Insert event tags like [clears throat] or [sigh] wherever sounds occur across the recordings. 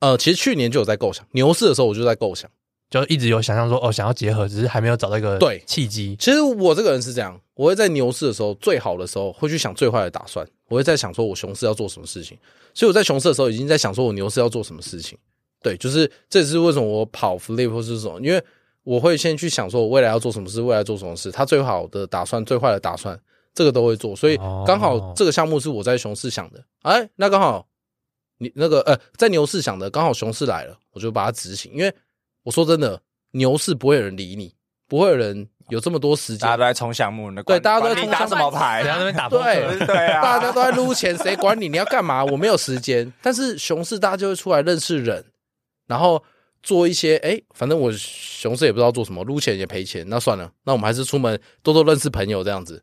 呃，其实去年就有在构想，牛市的时候我就在构想，就一直有想象说哦，想要结合，只是还没有找到一个对契机。其实我这个人是这样，我会在牛市的时候最好的时候会去想最坏的打算，我会在想说我熊市要做什么事情，所以我在熊市的时候已经在想说我牛市要做什么事情。对，就是这也是为什么我跑 flip 或是什么，因为我会先去想说我未来要做什么事，未来做什么事，他最好的打算，最坏的打算。这个都会做，所以刚好这个项目是我在熊市想的，哎、哦，那刚好你那个呃，在牛市想的，刚好熊市来了，我就把它执行。因为我说真的，牛市不会有人理你，不会有人有这么多时间，大家都在冲项目，对，大家都在打什么牌，大家都在打，对 [laughs] 对啊，大家都在撸钱，谁管你？你要干嘛？我没有时间。但是熊市大家就会出来认识人，然后做一些，哎，反正我熊市也不知道做什么，撸钱也赔钱，那算了，那我们还是出门多多认识朋友这样子。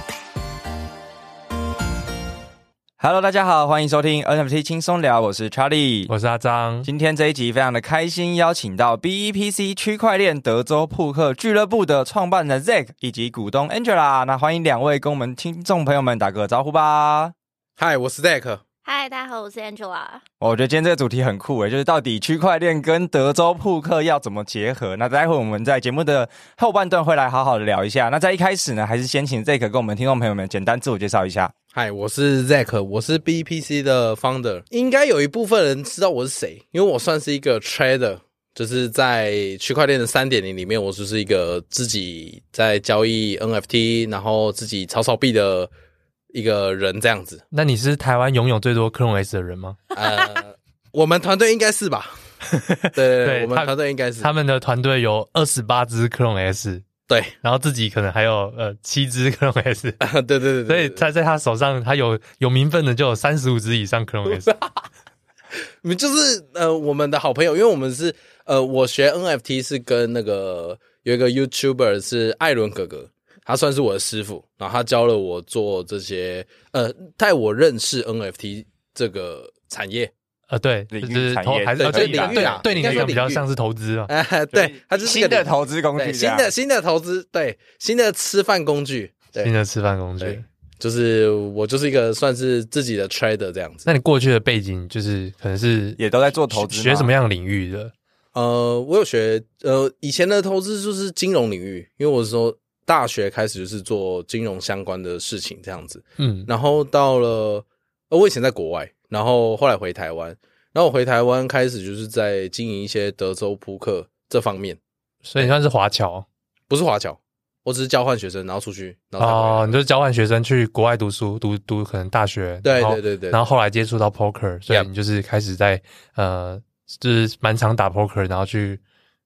Hello，大家好，欢迎收听 NFT 轻松聊，我是 Charlie，我是阿张。今天这一集非常的开心，邀请到 BEPC 区块链德州扑克俱乐部的创办人 Zack 以及股东 Angela，那欢迎两位跟我们听众朋友们打个招呼吧。Hi，我是 Zack。Hi，大家好，我是 Angela。我觉得今天这个主题很酷诶，就是到底区块链跟德州扑克要怎么结合？那待会我们在节目的后半段会来好好的聊一下。那在一开始呢，还是先请 Zack 跟我们听众朋友们简单自我介绍一下。嗨，我是 Zack，我是 BEPC 的 founder。应该有一部分人知道我是谁，因为我算是一个 trader，就是在区块链的三点零里面，我就是一个自己在交易 NFT，然后自己炒炒币的一个人这样子。那你是台湾拥有最多 Clone S 的人吗？呃，我们团队应该是吧？对 [laughs] 对，对，我们团队应该是。他们的团队有二十八只 Clone S。对，然后自己可能还有呃七只 Clone S，[laughs] 对对对，对，所以他在他手上，他有有名分的就有三十五只以上 Clone S。你们 [laughs] 就是呃我们的好朋友，因为我们是呃我学 NFT 是跟那个有一个 YouTuber 是艾伦哥哥，他算是我的师傅，然后他教了我做这些呃带我认识 NFT 这个产业。呃，对，就是投还是对领域啊？对你来讲比较像是投资啊。哎，对，它就是新的投资工具，新的新的投资，对，新的吃饭工具，新的吃饭工具，就是我就是一个算是自己的 trader 这样子。那你过去的背景就是可能是也都在做投资，学什么样的领域的？呃，我有学，呃，以前的投资就是金融领域，因为我是说大学开始就是做金融相关的事情这样子。嗯，然后到了，呃，我以前在国外。然后后来回台湾，然后我回台湾开始就是在经营一些德州扑克这方面，所以你算是华侨？不是华侨，我只是交换学生，然后出去，然后哦，你就是交换学生去国外读书，读读可能大学，对对对对，然后后来接触到 poker，所以你就是开始在呃，就是蛮常打 poker，然后去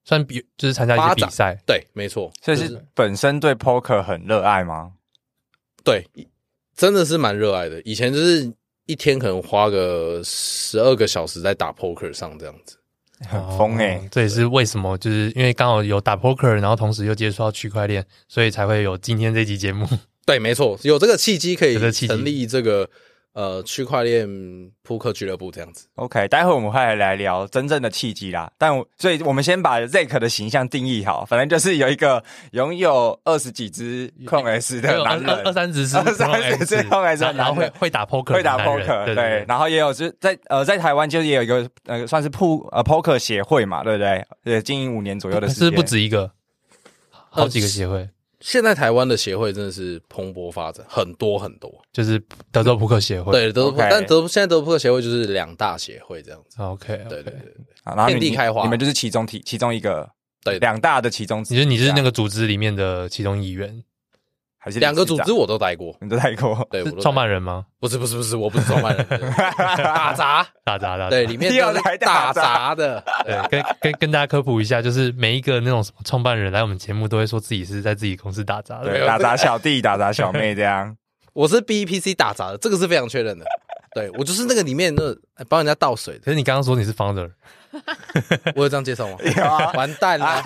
算比就是参加一些比赛，对，没错，所以是本身对 poker 很热爱吗？对，真的是蛮热爱的，以前就是。一天可能花个十二个小时在打 poker 上，这样子很疯诶。这也是为什么，就是因为刚好有打 poker，然后同时又接触到区块链，所以才会有今天这期节目。对，没错，有这个契机可以成立这个。呃，区块链扑克俱乐部这样子，OK，待会我们会来聊真正的契机啦。但所以，我们先把 Zack 的形象定义好，反正就是有一个拥有二十几只 Clone S 的男人，二三十只，二三十只 Clone S，然后会会打 poker，会打 poker，对，对，对，然后也有是在呃在台湾就是也有一个呃算是扑呃 poker 协会嘛，对不对？对，经营五年左右的时间，是不止一个，好几个协会。现在台湾的协会真的是蓬勃发展，很多很多，就是德州扑克协会。对，德州.但德现在德州扑克协会就是两大协会这样子。OK. 对对对，然后遍地开花，你们就是其中体其中一个，对，两大的其中之一。其实你是那个组织里面的其中一员。还是两个组织我都待过，你都待过，对，创办人吗？不是不是不是，我不是创办人，[laughs] 打杂。打杂的，对，里面都是打杂。的，对，跟跟跟大家科普一下，就是每一个那种什么创办人来我们节目，都会说自己是在自己公司打杂的，对，打杂小弟、打杂小妹这样。[laughs] 我是 BEPC 打杂的，这个是非常确认的。对我就是那个里面那帮人家倒水的。可是你刚刚说你是 founder，[laughs] 我有这样介绍吗？有啊完蛋了，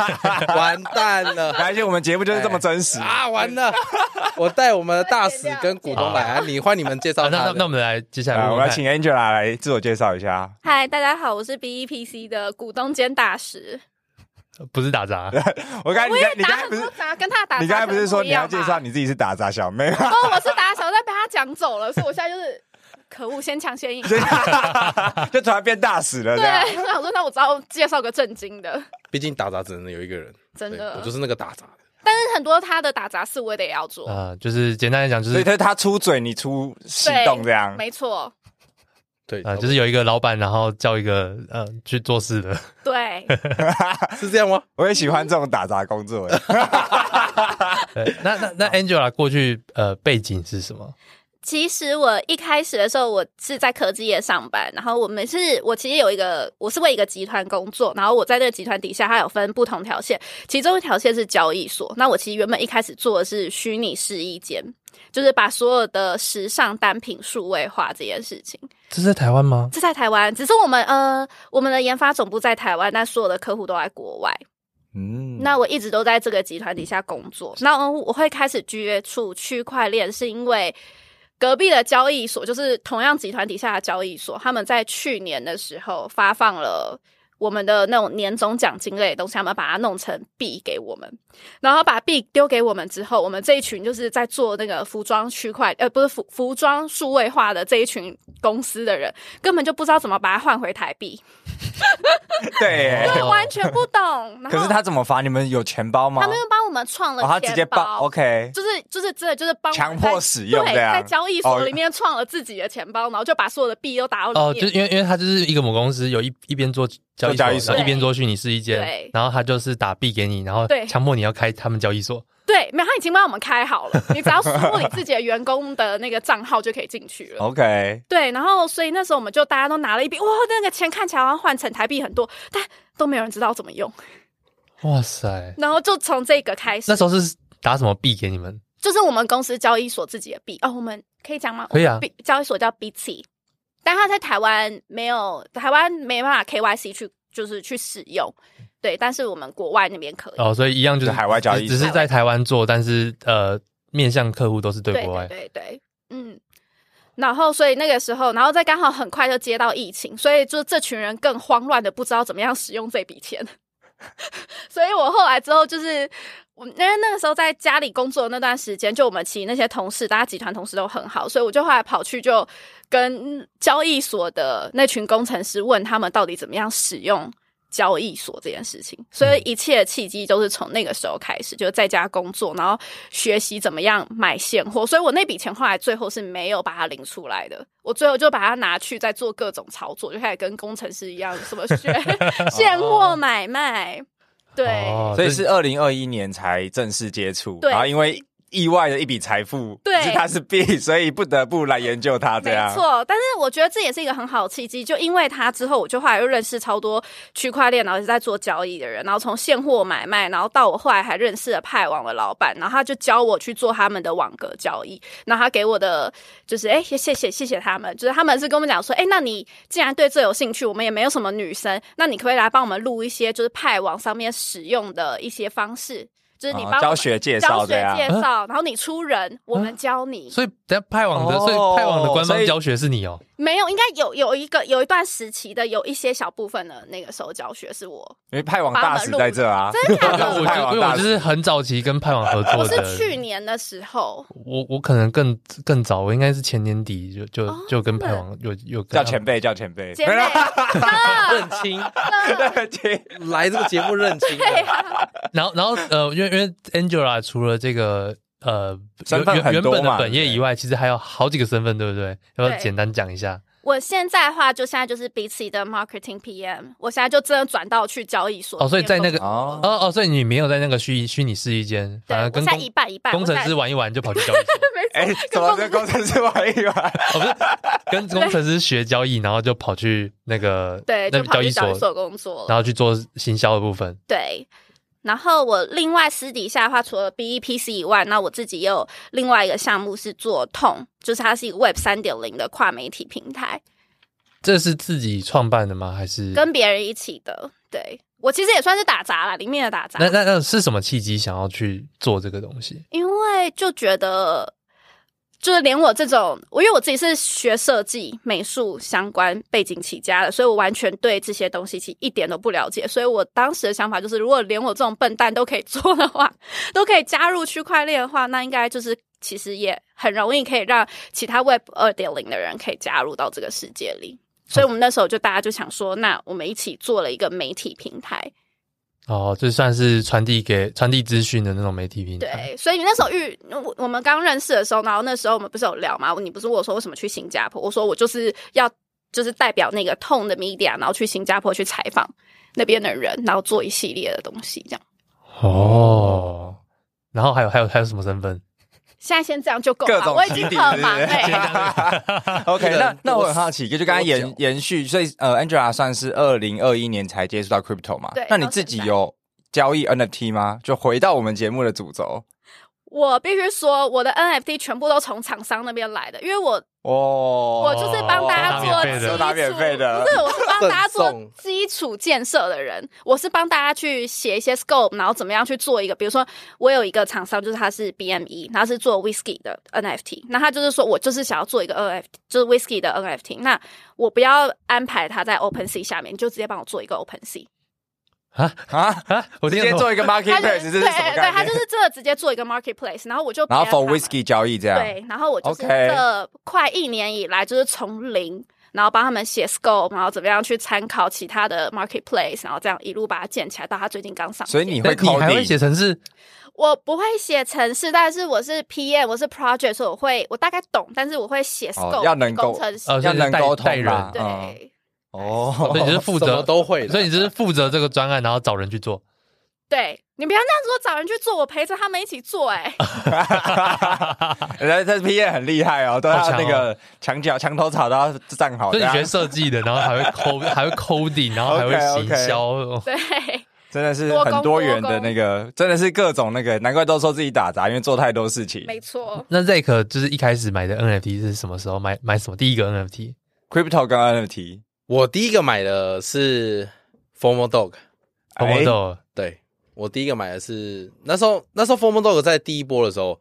完蛋了！而且我们节目就是这么真实啊！完了，我带我们的大使跟股东来啊！你换你们介绍。那那那我们来接下来，我们来请 Angela 来自我介绍一下。嗨，大家好，我是 BEPC 的股东兼大使。[laughs] 不是打杂，[laughs] 我刚才你你刚才不是跟他打，你刚才不是说你要介绍你自己是打杂小妹吗？哦，我是打小妹，被他讲走了，所以我现在就是可恶，先抢先赢，[laughs] 就突然变大使了。对，我想说，那我只要介绍个正经的。毕竟打杂只能有一个人，真的，我就是那个打杂的。但是很多他的打杂事我也得要做啊，就是简单来讲，就是所以他出嘴，你出行动，这样没错。对啊，就是有一个老板，然后叫一个呃去做事的。对，[laughs] 是这样吗？我也喜欢这种打杂工作。[laughs] 对，那那那 Angela 过去呃背景是什么？其实我一开始的时候，我是在科技业上班，然后我们是，我其实有一个，我是为一个集团工作，然后我在这个集团底下，它有分不同条线，其中一条线是交易所。那我其实原本一开始做的是虚拟试衣间。就是把所有的时尚单品数位化这件事情，这是在台湾吗？这在台湾，只是我们呃，我们的研发总部在台湾，但所有的客户都在国外。嗯，那我一直都在这个集团底下工作。那我会开始接触区块链，是因为隔壁的交易所，就是同样集团底下的交易所，他们在去年的时候发放了。我们的那种年终奖金类的东西，他们把它弄成币给我们，然后把币丢给我们之后，我们这一群就是在做那个服装区块，呃，不是服服装数位化的这一群公司的人，根本就不知道怎么把它换回台币。[laughs] 对，对，完全不懂。可是他怎么罚？你们有钱包吗？他们又帮我们创了钱包，哦、他直接包，OK，就是就是真的就是帮强迫使用对，在交易所里面创了自己的钱包，然后就把所有的币都打到里面。哦，就因为因为他就是一个母公司，有一一边做。交易所一边做虚拟试衣间，然后他就是打币给你，然后强迫你要开他们交易所。对，没有，他已经帮我们开好了，[laughs] 你只要输入你自己的员工的那个账号就可以进去了。OK。对，然后所以那时候我们就大家都拿了一笔，哇，那个钱看起来好像换成台币很多，但都没有人知道怎么用。哇塞！然后就从这个开始，那时候是打什么币给你们？就是我们公司交易所自己的币哦，我们可以讲吗？可以啊。交易所叫 BTC。但他在台湾没有，台湾没办法 KYC 去，就是去使用，对。但是我们国外那边可以哦，所以一样就是海外交易，只是在台湾做，但是呃，面向客户都是对国外，对对，对对，嗯。然后所以那个时候，然后再刚好很快就接到疫情，所以就这群人更慌乱的不知道怎么样使用这笔钱。[laughs] 所以我后来之后就是。我因为那个时候在家里工作的那段时间，就我们其实那些同事，大家集团同事都很好，所以我就后来跑去就跟交易所的那群工程师问他们到底怎么样使用交易所这件事情。所以一切的契机都是从那个时候开始，就在家工作，然后学习怎么样买现货。所以我那笔钱后来最后是没有把它领出来的，我最后就把它拿去再做各种操作，就开始跟工程师一样，什么学 [laughs] [laughs] 现货买卖。对，哦、所以是二零二一年才正式接触，然后因为。意外的一笔财富，对，是他是币，所以不得不来研究他。这样没错，但是我觉得这也是一个很好的契机，就因为他之后，我就后来又认识超多区块链，然后是在做交易的人，然后从现货买卖，然后到我后来还认识了派网的老板，然后他就教我去做他们的网格交易，然后他给我的就是哎，谢谢谢谢他们，就是他们是跟我们讲说，哎，那你既然对这有兴趣，我们也没有什么女生，那你可不可以来帮我们录一些就是派网上面使用的一些方式。就是你帮教学介绍，教学介绍，然后你出人，我们教你。所以等下派网的，所以派网的官方教学是你哦？没有，应该有有一个有一段时期的有一些小部分的那个时候教学是我，因为派网大使在这啊，真的假的？[laughs] 我就我就是很早期跟派网合作的，是去年的时候。我我可能更更早，我应该是前年底就就就跟派网有有叫前辈叫前辈，前辈认亲 [laughs] 认亲来这个节目认亲，然后然后呃，因为因为 Angela 除了这个。呃，原原本的本业以外，其实还有好几个身份，对不对？要不要简单讲一下？我现在的话，就现在就是 BTC 的 Marketing PM，我现在就真的转到去交易所。哦，所以在那个哦哦哦，所以你没有在那个虚虚拟试衣间，反而跟在一半一半，工程师玩一玩就跑去交易所。[laughs] 哎，怎么跟工程师玩一玩？[laughs] 哦，不是，跟 [laughs] 工程师学交易，然后就跑去那个对，那交易所工作，然后去做行销的部分。对。然后我另外私底下的话，除了 BEPC 以外，那我自己也有另外一个项目是做 Tone，就是它是一个 Web 三点零的跨媒体平台。这是自己创办的吗？还是跟别人一起的？对，我其实也算是打杂啦，里面的打杂。那那那是什么契机想要去做这个东西？因为就觉得。就是连我这种，我因为我自己是学设计、美术相关背景起家的，所以我完全对这些东西其实一点都不了解。所以我当时的想法就是，如果连我这种笨蛋都可以做的话，都可以加入区块链的话，那应该就是其实也很容易可以让其他 Web 二点零的人可以加入到这个世界里。所以我们那时候就大家就想说，那我们一起做了一个媒体平台。哦，这算是传递给传递资讯的那种媒体平台。对，所以你那时候遇我我们刚认识的时候，然后那时候我们不是有聊吗？你不是问我说为什么去新加坡？我说我就是要就是代表那个 Tone 的 Media，然后去新加坡去采访那边的人，然后做一系列的东西，这样。哦，然后还有还有还有什么身份？现在先这样就够了，我已经很忙了。[laughs] OK，那那我很好奇，就就刚刚延延续，所以呃，Angela 算是二零二一年才接触到 Crypto 嘛？对。那你自己有交易 NFT 吗？就回到我们节目的主轴。我必须说，我的 NFT 全部都从厂商那边来的，因为我哦，我就是帮大家做基础，拿免费的，不是，我是帮大家做基础建设的人，我是帮大家去写一些 scope，然后怎么样去做一个，比如说我有一个厂商，就是他是 BME，他是做 Whisky 的 NFT，那他就是说我就是想要做一个 NFT，就是 Whisky 的 NFT，那我不要安排他在 OpenSea 下面，你就直接帮我做一个 OpenSea。啊？啊？啊！我直接做一个 marketplace，是对对，他就是这直接做一个 marketplace，然后我就然后 for whiskey 交易这样。对，然后我就是这快一年以来就是从零，然后帮他们写 scope，然后怎么样去参考其他的 marketplace，然后这样一路把它建起来，到他最近刚上。所以你会你还会写程式？我不会写程式，但是我是 PM，我是 project，所以我会我大概懂，但是我会写 scope，要能够要能沟通人。对。哦，所以你是 [laughs] 负责都会，所以你就是负责这个专案，然后找人去做。[laughs] 对，你不要那样说，找人去做，我陪着他们一起做。哎，[laughs] 人家这 PM 很厉害哦，都要那个墙角墙头草都要站好。所以你学设计的，然后还会 code，还会 coding，然后还会行销。对，真的是很多元的那个，真的是各种那个，难怪都说自己打杂，因为做太多事情。没错。那 Zack 就是一开始买的 NFT 是什么时候买？买什么？第一个 NFT？Crypto 跟 NFT。我第一个买的是 Formal Dog，Formal Dog，对，我第一个买的是那时候，那时候 Formal Dog 在第一波的时候，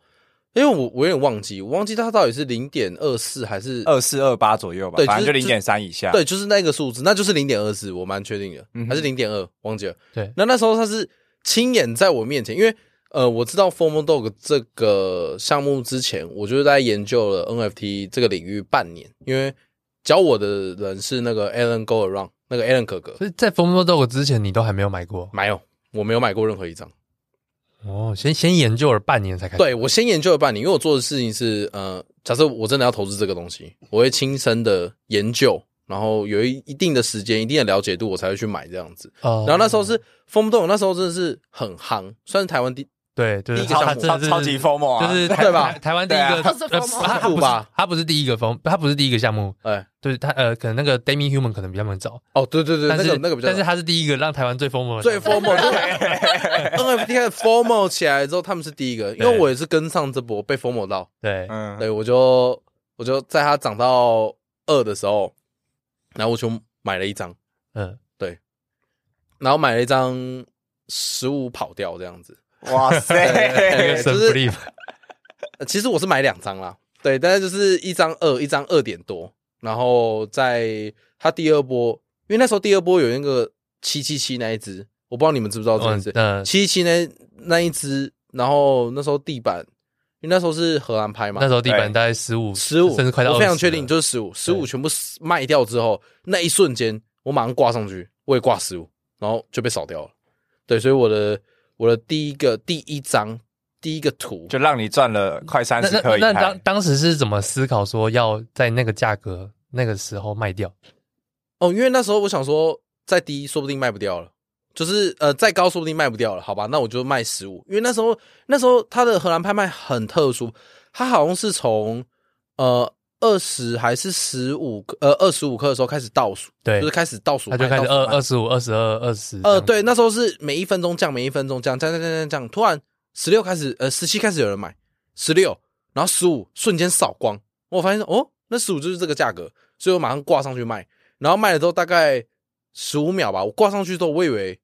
因为我我有点忘记，我忘记它到底是零点二四还是二四二八左右吧，对，反正就零点三以下，对，就是那个数字，那就是零点二四，我蛮确定的，嗯、哼。还是零点二，忘记了。对，那那时候它是亲眼在我面前，因为呃，我知道 Formal Dog 这个项目之前，我就是在研究了 NFT 这个领域半年，因为。教我的人是那个 Alan Go Around，那个 Alan 哥哥。所以在 FOMO Dog 之前，你都还没有买过？没有，我没有买过任何一张。哦，先先研究了半年才开始。对，我先研究了半年，因为我做的事情是，呃，假设我真的要投资这个东西，我会亲身的研究，然后有一一定的时间、一定的了解度，我才会去买这样子。哦。然后那时候是 FOMO Dog，那时候真的是很夯，算是台湾第。对，就是超超超级 FOMO 啊，就是对吧？台湾第一个，他不是他不是第一个 FOMO，他不是第一个项目，哎，就是他呃，可能那个 Demi Human 可能比较晚早。哦，对对对，但是那个比较，但是他是第一个让台湾最 FOMO，最 FOMO，对，[laughs] NFT 开始 FOMO 起来之后，他们是第一个，因为我也是跟上这波被 FOMO 到，对，嗯，对，我就我就在它涨到二的时候，然后我就买了一张，嗯，对，然后买了一张十五跑掉这样子。哇塞，[laughs] 就是，其实我是买两张啦，对，但是就是一张二，一张二点多，然后在它第二波，因为那时候第二波有那个七七七那一只，我不知道你们知不知道这件事，嗯，七七七那那一只，然后那时候地板，因为那时候是荷兰拍嘛，那时候地板大概十五，十五，甚至快到，我非常确定就是十五，十五全部卖掉之后，那一瞬间我马上挂上去，我也挂十五，然后就被扫掉了，对，所以我的。我的第一个第一张第一个图就让你赚了快三十颗以太。那当当时是怎么思考说要在那个价格那个时候卖掉？哦，因为那时候我想说再低说不定卖不掉了，就是呃再高说不定卖不掉了，好吧，那我就卖十五。因为那时候那时候它的荷兰拍卖很特殊，它好像是从呃二十还是十五呃二十五克的时候开始倒数，对，就是开始倒数，他就开始二二十五、二十二、二十。呃，对，那时候是每一分钟降，每一分钟降，降降降降降，突然十六开始，呃，十七开始有人买十六，然后十五瞬间扫光，我发现哦，那十五就是这个价格，所以我马上挂上去卖，然后卖了之后大概十五秒吧，我挂上去之后，我以为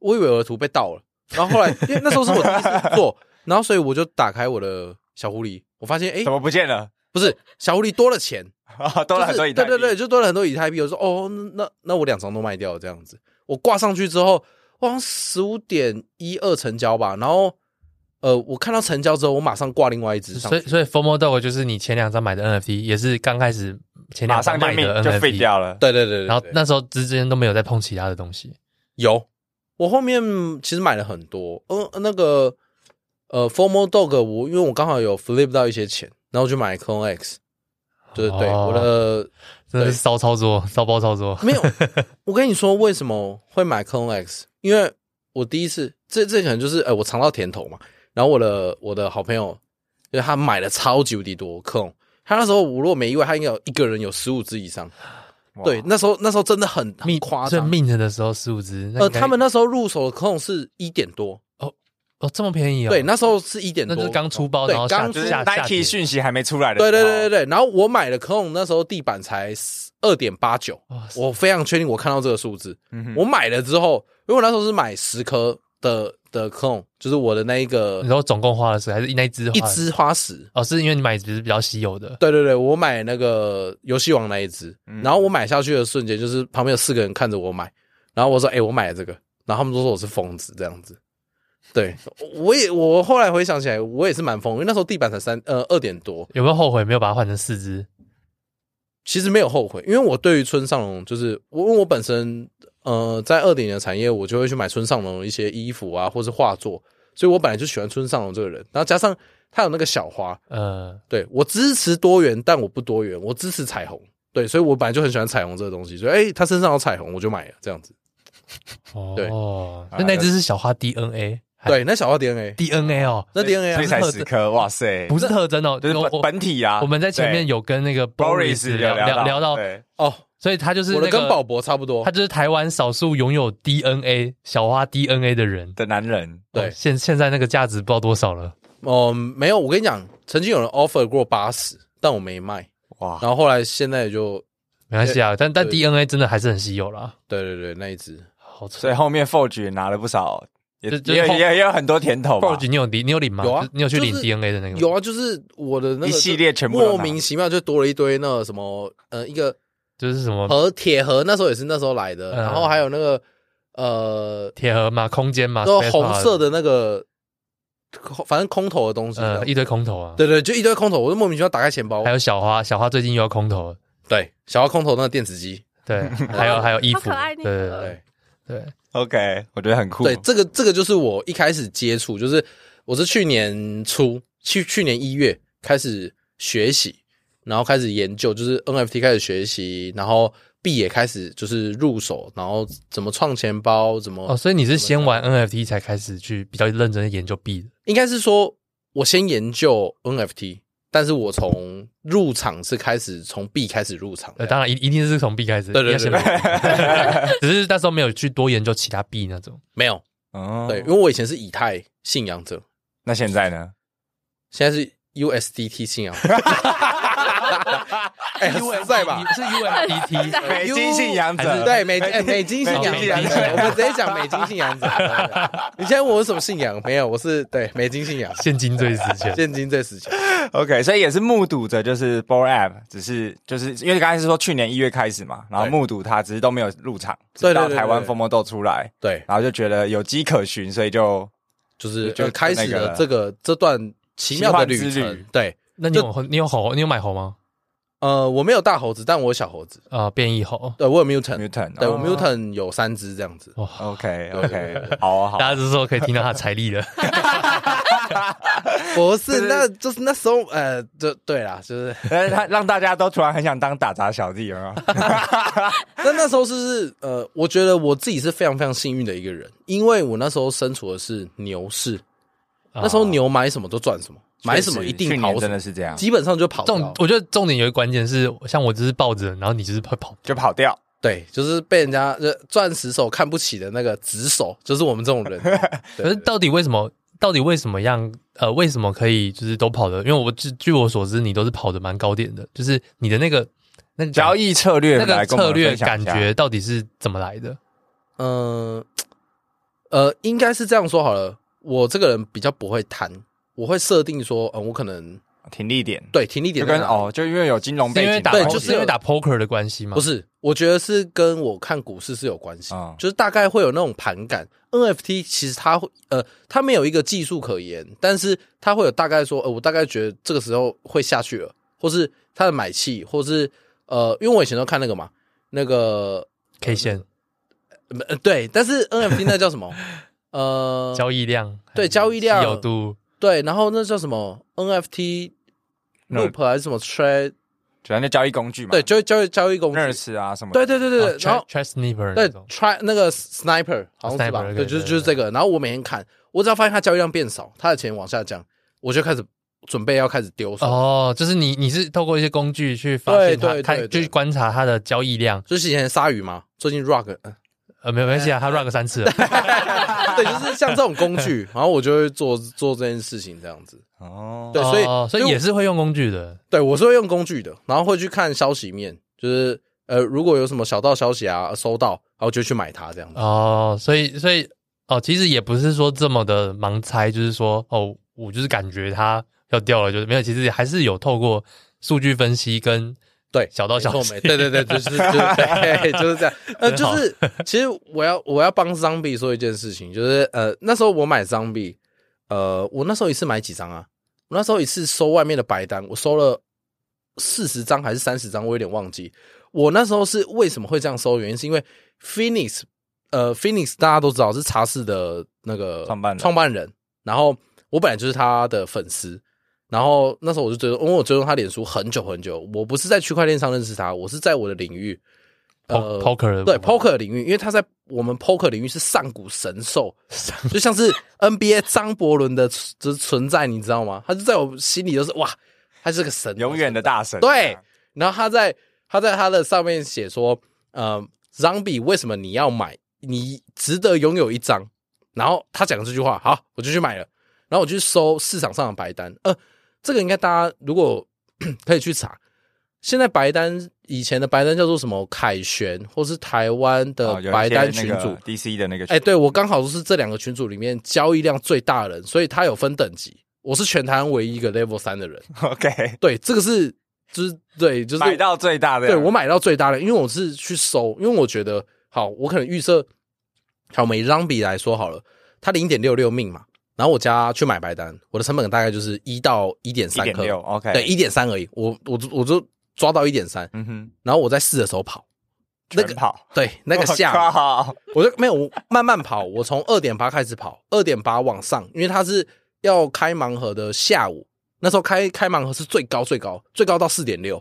我以为我的图被盗了，然后后来因为那时候是我第一次做，[laughs] 然后所以我就打开我的小狐狸，我发现哎，怎么不见了？不是小狐狸多了钱，[laughs] 多了很多以太币，对对对，就多了很多以太币。我说哦，那那我两张都卖掉了，这样子。我挂上去之后，哇，十五点一二成交吧。然后呃，我看到成交之后，我马上挂另外一只上。所以所以 Formo Dog 就是你前两张买的 NFT，也是刚开始前两张卖的 NFT 就废掉了。对对对，对，然后那时候之间都没有再碰其他的东西。有，我后面其实买了很多。呃，那个呃，Formo Dog 我因为我刚好有 flip 到一些钱。然后就买 Clone X，对对对，哦、我的真的是骚操作，骚包操作。没有，[laughs] 我跟你说为什么会买 Clone X？因为我第一次，这这可能就是，呃，我尝到甜头嘛。然后我的我的好朋友，因为他买了超级无敌多 Clone，他那时候我如果没意外，他应该有一个人有十五只以上。对，那时候那时候真的很很夸张。mint 的时候十五只，呃，他们那时候入手的 Clone 是一点多。哦，这么便宜哦！对，那时候是一点多，那就是刚出包，然后刚下 Nike 讯息还没出来的。对对对对对。然后我买的 Clone 那时候地板才二点八九，我非常确定我看到这个数字。我买了之后，因为我那时候是买十颗的的 Clone，就是我的那一个。然后总共花了十还是那一只？一只花十。哦，是因为你买只是比较稀有的。对对对，我买那个游戏王那一只，然后我买下去的瞬间，就是旁边有四个人看着我买，然后我说：“哎，我买了这个。”然后他们都说我是疯子这样子。对，我也我后来回想起来，我也是蛮疯，因为那时候地板才三呃二点多。有没有后悔没有把它换成四只？其实没有后悔，因为我对于村上隆就是我，因为我本身呃在二点零的产业，我就会去买村上隆一些衣服啊，或是画作，所以我本来就喜欢村上隆这个人。然后加上他有那个小花，呃，对，我支持多元，但我不多元，我支持彩虹。对，所以我本来就很喜欢彩虹这个东西，所以哎，他身上有彩虹，我就买了这样子。哦，对，那那只是小花 DNA。对，那小花 DNA，DNA 哦，那 DNA 所以才十颗，哇塞，不是特征哦，就是本体啊。我们在前面有跟那个 Boris 聊聊聊到哦，所以他就是我的跟宝博差不多，他就是台湾少数拥有 DNA 小花 DNA 的人的男人。对，现现在那个价值不知道多少了。哦，没有，我跟你讲，曾经有人 offer 过八十，但我没卖。哇，然后后来现在就没关系啊，但但 DNA 真的还是很稀有啦。对对对，那一只好，所以后面 Forge 拿了不少。也也也也有很多甜头吧。你有领你有领吗？有啊，你有去领 DNA 的那个？有啊，就是我的那个一系列全部莫名其妙就多了一堆那个什么呃一个就是什么？盒铁盒，那时候也是那时候来的，然后还有那个呃铁盒嘛，空间嘛，都红色的那个，反正空投的东西，一堆空投啊，对对，就一堆空投，我就莫名其妙打开钱包，还有小花，小花最近又要空投，对，小花空投那个电子机，对，[laughs] 还有还有衣服，对对对对。OK，我觉得很酷。对，这个这个就是我一开始接触，就是我是去年初去去年一月开始学习，然后开始研究，就是 NFT 开始学习，然后币也开始就是入手，然后怎么创钱包，怎么哦，所以你是先玩 NFT 才开始去比较认真的研究币的？应该是说我先研究 NFT。但是我从入场是开始从 B 开始入场，呃，当然一一定是从 B 开始，对对对，[laughs] 只是那时候没有去多研究其他 B 那种，没有，哦，对，因为我以前是以太信仰者，那现在呢？现在是 USDT 信仰。[laughs] 哎，实在吧？是 U N B T [laughs] 美金信仰者，对美美金信仰者，我们直接讲美金信仰者。[laughs] 你现在问我什么信仰？没有，我是对美金信仰，现金最值钱，现金最值钱。OK，所以也是目睹着，就是 Bored Ape，只是就是因为刚才是说去年一月开始嘛，然后目睹他，只是都没有入场，直到台湾 FOMO Dog 出来，对，然后就觉得有迹可循，所以就就是就开始了这个这段奇妙的旅程。对，那你有你有猴，你有买猴吗？呃，我没有大猴子，但我有小猴子啊，变异猴。对，我有 mutant，mutant，对，我 mutant 有三只这样子。哦，OK，OK，好啊，好。大家就是说可以听到他财力了。[laughs] 不是，那就是那时候，呃，就对啦，就是 [laughs] 他让大家都突然很想当打杂小弟啊。[laughs] 那那时候是是呃，我觉得我自己是非常非常幸运的一个人，因为我那时候身处的是牛市，那时候牛买什么都赚什么。买什么一定跑，真的是这样，基本上就跑。重，我觉得重点有一个关键是，像我只是抱着，然后你就是会跑，就跑掉。对，就是被人家钻石手看不起的那个直手，就是我们这种人。[laughs] 可是到底为什么？到底为什么样？呃，为什么可以就是都跑的？因为我据据我所知，你都是跑的蛮高点的，就是你的那个那个交易策略，那个策略感觉到底是怎么来的？嗯，[tsk] 呃，应该是这样说好了。我这个人比较不会贪，我会设定说，嗯，我可能停利点，对，停利点就跟哦，就因为有金融背景，因为打，对，就是因为打 poker 的关系吗？不是，我觉得是跟我看股市是有关系，嗯，就是大概会有那种盘感。NFT 其实它会，呃，它没有一个技术可言，但是它会有大概说，呃，我大概觉得这个时候会下去了，或是它的买气，或是呃，因为我以前都看那个嘛，那个 K 线，呃，对，但是 NFT 那叫什么？[laughs] 呃，交易量，对，交易量有度，对，然后那叫什么 NFT loop 还是什么 trade？主要那交易工具嘛，对，交易交易交易工具，Nurse 啊什么，对对对对，然后 Trade Sniper，对，Try 那个 Sniper 好像是吧？对，就是就是这个。然后我每天看，我只要发现它交易量变少，它的钱往下降，我就开始准备要开始丢手。哦，就是你你是透过一些工具去发现它，看去观察它的交易量，就是以前鲨鱼嘛，最近 Rug，呃，没有关系啊，他 Rug 三次了。[laughs] 对，就是像这种工具，[laughs] 然后我就会做做这件事情，这样子。哦，对，所以所以也是会用工具的。对，我是会用工具的，然后会去看消息面，就是呃，如果有什么小道消息啊收到，然后就去买它这样子。哦，所以所以哦，其实也不是说这么的盲猜，就是说哦，我就是感觉它要掉了，就是没有，其实还是有透过数据分析跟。对，小道消息，对对对，就是就是对，[laughs] 就是这样。[laughs] 呃，就是其实我要我要帮 Zombie 说一件事情，就是呃那时候我买 Zombie，呃我那时候一次买几张啊？我那时候一次收外面的白单，我收了四十张还是三十张，我有点忘记。我那时候是为什么会这样收？原因是因为 Phoenix，呃 Phoenix 大家都知道是茶室的那个创办创办人，然后我本来就是他的粉丝。然后那时候我就追踪，因为我追踪他脸书很久很久。我不是在区块链上认识他，我是在我的领域，呃，poker 对 poker 领域，因为他在我们 poker 领域是上古神兽，就像是 NBA 张伯伦的存存在，你知道吗？他就在我心里就是哇，他是个神，永远的大神。对，然后他在他在他的上面写说，呃，Zombie 为什么你要买？你值得拥有一张。然后他讲了这句话，好，我就去买了。然后我就去搜市场上的白单，呃。这个应该大家如果 [clears throat] 可以去查，现在白单以前的白单叫做什么凯旋，或是台湾的白单群组。DC 的那个，哎，对我刚好是这两个群组里面交易量最大的人，所以他有分等级，我是全台湾唯一一个 Level 三的人。[laughs] OK，对，这个是就是对，就是买到最大的，对我买到最大的，因为我是去收，因为我觉得好，我可能预设，好，我们以 Zombie 来说好了，它零点六六命嘛。然后我家去买白单，我的成本大概就是一到一点三克，OK，对，一点三而已。我我我就抓到一点三，嗯哼。然后我在试的时候跑，那个跑，对，那个下，我就没有慢慢跑。我从二点八开始跑，二点八往上，因为它是要开盲盒的下午，那时候开开盲盒是最高最高最高到四点六。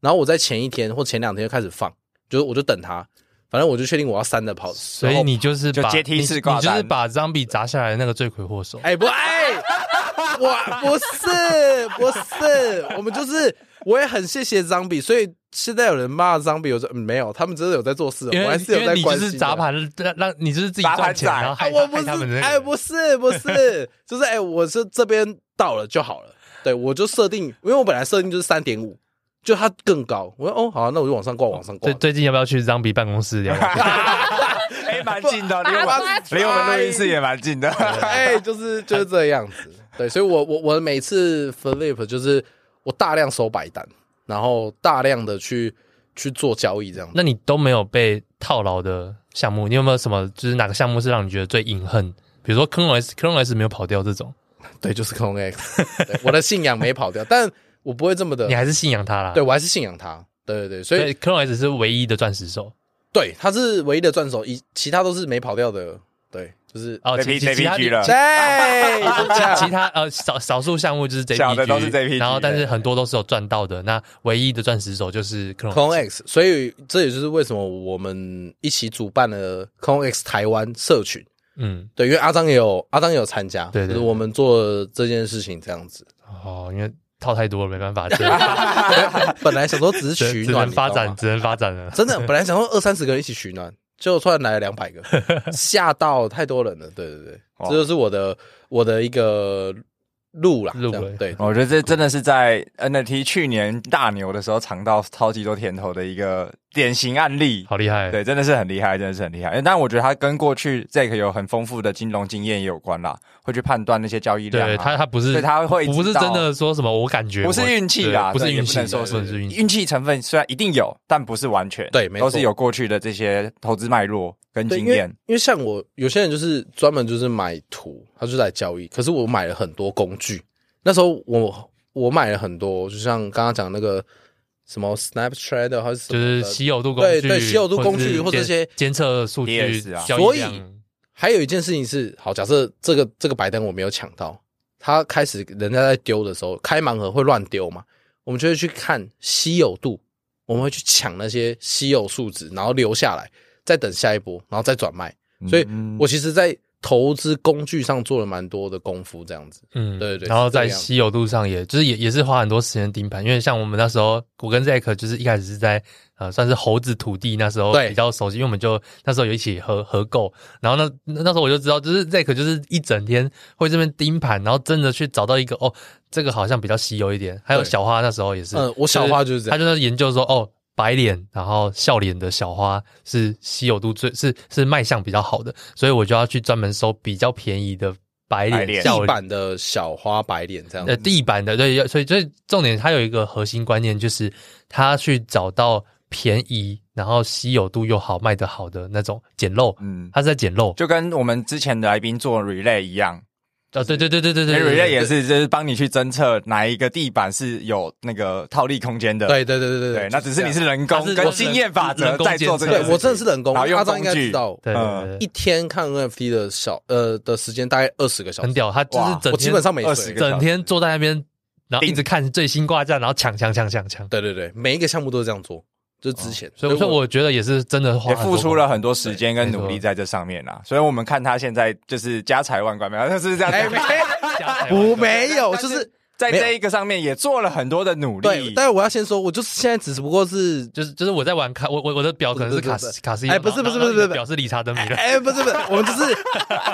然后我在前一天或前两天就开始放，就是我就等它。反正我就确定我要三的跑，所以你就是把阶梯式挂单，你就是把 Zombie 砸下来的那个罪魁祸首。哎不哎，[laughs] 我不是不是，我们就是我也很谢谢 Zombie，所以现在有人骂 Zombie，我说没有，他们真的有在做事，我还是有在关心。你就是砸盘让让你就是自己赚钱，然后害我不是哎不是不是，就是哎我是这边到了就好了，对我就设定，因为我本来设定就是三点五。就它更高，我说哦好、啊，那我就往上挂，往上挂。最最近要不要去 Zombie 办公室聊聊？[laughs] 哎，蛮近的，离我们离我们录音室也蛮近的。哎，就是就是这样子。对，所以我我我每次 Flip 就是我大量收白单，然后大量的去去做交易这样。那你都没有被套牢的项目？你有没有什么？就是哪个项目是让你觉得最隐恨？比如说 Clone X，Clone X 没有跑掉这种。对，就是 Clone X，我的信仰没跑掉，但。我不会这么的，你还是信仰他啦。对，我还是信仰他。对对对，所以 Clone X 是唯一的钻石手。对，他是唯一的钻手，以其他都是没跑掉的。对，就是哦，其其他了。对，其 [laughs] 他呃少少数项目就是 JPG，小的都是 JPG，然后但是很多都是有赚到的。那唯一的钻石手就是 Clone X，所以这也就是为什么我们一起主办了 Clone X 台湾社群。嗯，对，因为阿张也有阿张也有参加，对，就是我们做这件事情这样子。哦，因为套太多了，没办法。[laughs] 本来想说只是取暖，发展，只能发展了。真的，本来想说二三十个人一起取暖，结果突然来了两百个，[laughs] 吓到太多人了。对对对，这就是我的我的一个。路啦，路对，我觉得这真的是在 NFT 去年大牛的时候尝到超级多甜头的一个典型案例，好厉害，对，真的是很厉害，真的是很厉害。但我觉得他跟过去 Zack 有很丰富的金融经验也有关啦，会去判断那些交易量。对他，他不是，对他会不是真的说什么，我感觉不是运气啦，不是运气，不能说是运气成分，虽然一定有，但不是完全，对，都是有过去的这些投资脉络跟经验。因为像我有些人就是专门就是买图，他就在交易，可是我买了很多工具。那时候我我买了很多，就像刚刚讲那个什么 Snaptrader 还是什么就是稀有度工具，对对，稀有度工具或者这些监测数据啊。所以还有一件事情是，好，假设这个这个白灯我没有抢到，他开始人家在丢的时候，开盲盒会乱丢嘛，我们就会去看稀有度，我们会去抢那些稀有数值，然后留下来，再等下一波，然后再转卖。所以我其实，在投资工具上做了蛮多的功夫，这样子，嗯，对对对。然后在稀有度上也，也就是也也是花很多时间盯盘，因为像我们那时候，我跟 Zack 就是一开始是在呃，算是猴子土地那时候比较熟悉，因为我们就那时候有一起合合购，然后那那时候我就知道，就是 Zack 就是一整天会这边盯盘，然后真的去找到一个哦，这个好像比较稀有一点。还有小花那时候也是，嗯，我小花就是这样，他就在研究说哦。白脸，然后笑脸的小花是稀有度最是是卖相比较好的，所以我就要去专门收比较便宜的白脸，地板的小花白脸这样。呃，地板的对，所以所以重点，它有一个核心观念，就是他去找到便宜，然后稀有度又好卖得好的那种捡漏。嗯，他是在捡漏，就跟我们之前的来宾做 relay 一样。哦，对对对对对对，relay 也是，就是帮你去侦测哪一个地板是有那个套利空间的。对对对对对，对，那只是你是人工跟经验法则在做这个。对，我真的是人工，阿张应该知道。对，一天看 NFT 的小呃的时间大概二十个小时，很屌。他就是整，我基本上没睡，整天坐在那边，然后一直看最新挂价，然后抢抢抢抢抢。对对对，每一个项目都是这样做。就之前，所以说我觉得也是真的，也付出了很多时间跟努力在这上面啦。所以我们看他现在就是家财万贯，没有，他是这样？子，[laughs] 不没有，就是在这一个上面也做了很多的努力。对，但是我要先说，我就是现在只不过是，就是就是我在玩卡，我我我的表可能是卡斯卡斯，哎，不是不是不是不是，表是理查德米勒，哎，不是不是，[laughs] 我们就是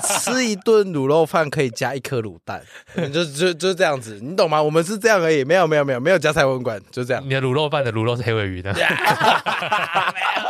吃一顿卤肉饭可以加一颗卤蛋，[laughs] 就就就是这样子，你懂吗？我们是这样而已，没有没有没有没有加菜文馆，就这样。你的卤肉饭的卤肉是黑尾鱼的。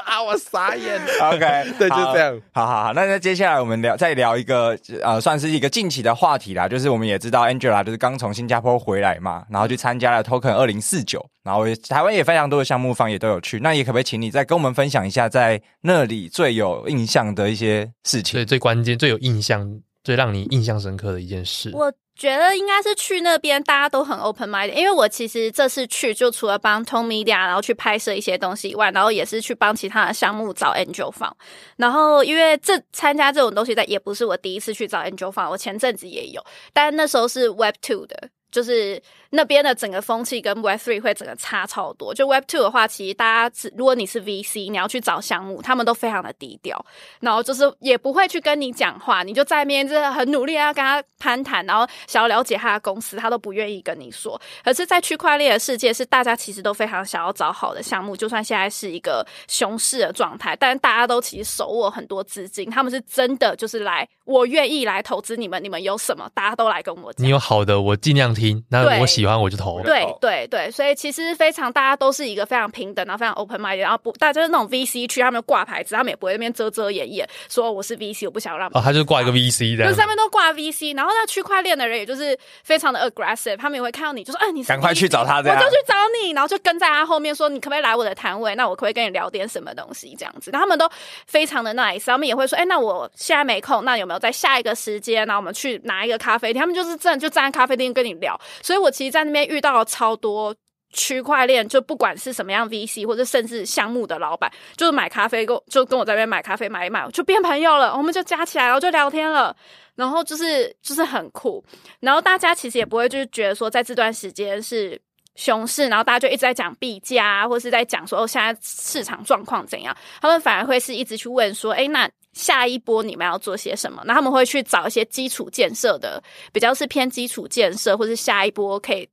啊我傻眼了。OK，对，就这样。好好好，那那接下来我们聊，再聊一个呃，算是一个近期的话题啦。就是我们也知道 Angela 就是刚从新加坡回来嘛，然后去参加了 Token 二零四九，然后台湾也非常多的项目方也都有去。那也可不可以请你再跟我们分享一下，在那里最有印象的一些事情？最最关键、最有印象、最让你印象深刻的一件事？我。觉得应该是去那边，大家都很 open mind，因为我其实这次去就除了帮 Tone Media，然后去拍摄一些东西以外，然后也是去帮其他的项目找 Angel Fund。然后因为这参加这种东西，但也不是我第一次去找 Angel Fund，我前阵子也有，但那时候是 Web Two 的。就是那边的整个风气跟 Web Three 会整个差超多。就 Web Two 的话，其实大家如果你是 VC，你要去找项目，他们都非常的低调，然后就是也不会去跟你讲话，你就在面就是很努力要跟他攀谈，然后想要了解他的公司，他都不愿意跟你说。可是，在区块链的世界，是大家其实都非常想要找好的项目，就算现在是一个熊市的状态，但大家都其实手握很多资金，他们是真的就是来，我愿意来投资你们，你们有什么，大家都来跟我讲。你有好的，我尽量听。那我喜欢我就投了。对对对，所以其实非常大家都是一个非常平等，然后非常 open mind，然后不，大家就是那种 VC 区，他们挂牌子，他们也不会那边遮遮掩掩说我是 VC，我不想让。哦，他就挂一个 VC 的，就上面都挂 VC，然后那区块链的人也就是非常的 aggressive，他们也会看到你就说，哎，你赶快去找他，我就去找你，然后就跟在他后面说，你可不可以来我的摊位？那我可不可以跟你聊点什么东西？这样子，然后他们都非常的 nice，他们也会说，哎，那我现在没空，那有没有在下一个时间？然后我们去拿一个咖啡厅，他们就是真的就站在咖啡厅跟你聊。所以我其实，在那边遇到了超多区块链，就不管是什么样 VC 或者甚至项目的老板，就是买咖啡跟就跟我在那边买咖啡买一买，就变朋友了。我们就加起来，然后就聊天了，然后就是就是很酷。然后大家其实也不会就是觉得说，在这段时间是熊市，然后大家就一直在讲币价，或是在讲说现在市场状况怎样。他们反而会是一直去问说，哎，那。下一波你们要做些什么？那他们会去找一些基础建设的，比较是偏基础建设，或是下一波可以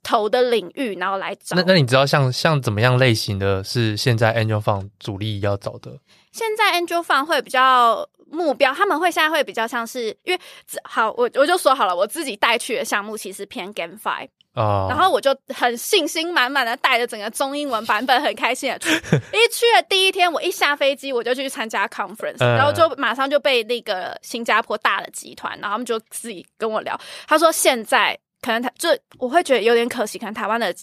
投的领域，然后来找。那那你知道像像怎么样类型的是现在 Angel Fund 主力要找的？现在 Angel Fund 会比较目标，他们会现在会比较像是因为好，我我就说好了，我自己带去的项目其实偏 GameFi。哦，然后我就很信心满满的带着整个中英文版本，很开心的去。[laughs] 一去的第一天，我一下飞机我就去参加 conference，然后就马上就被那个新加坡大的集团，然后他们就自己跟我聊，他说现在可能他就我会觉得有点可惜，可能台湾的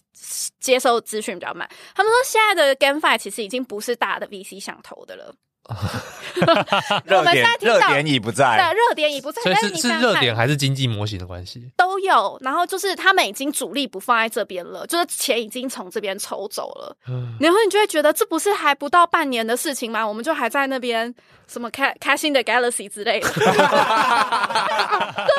接收资讯比较慢。他们说现在的 GameFi 其实已经不是大的 VC 想投的了。[laughs] 热点热点已不在，对，热点已不在。所以是是热点还是经济模型的关系？都有。然后就是他们已经主力不放在这边了，就是钱已经从这边抽走了。嗯，然后你就会觉得这不是还不到半年的事情吗？我们就还在那边什么开开心的 Galaxy 之类的。[laughs] 对，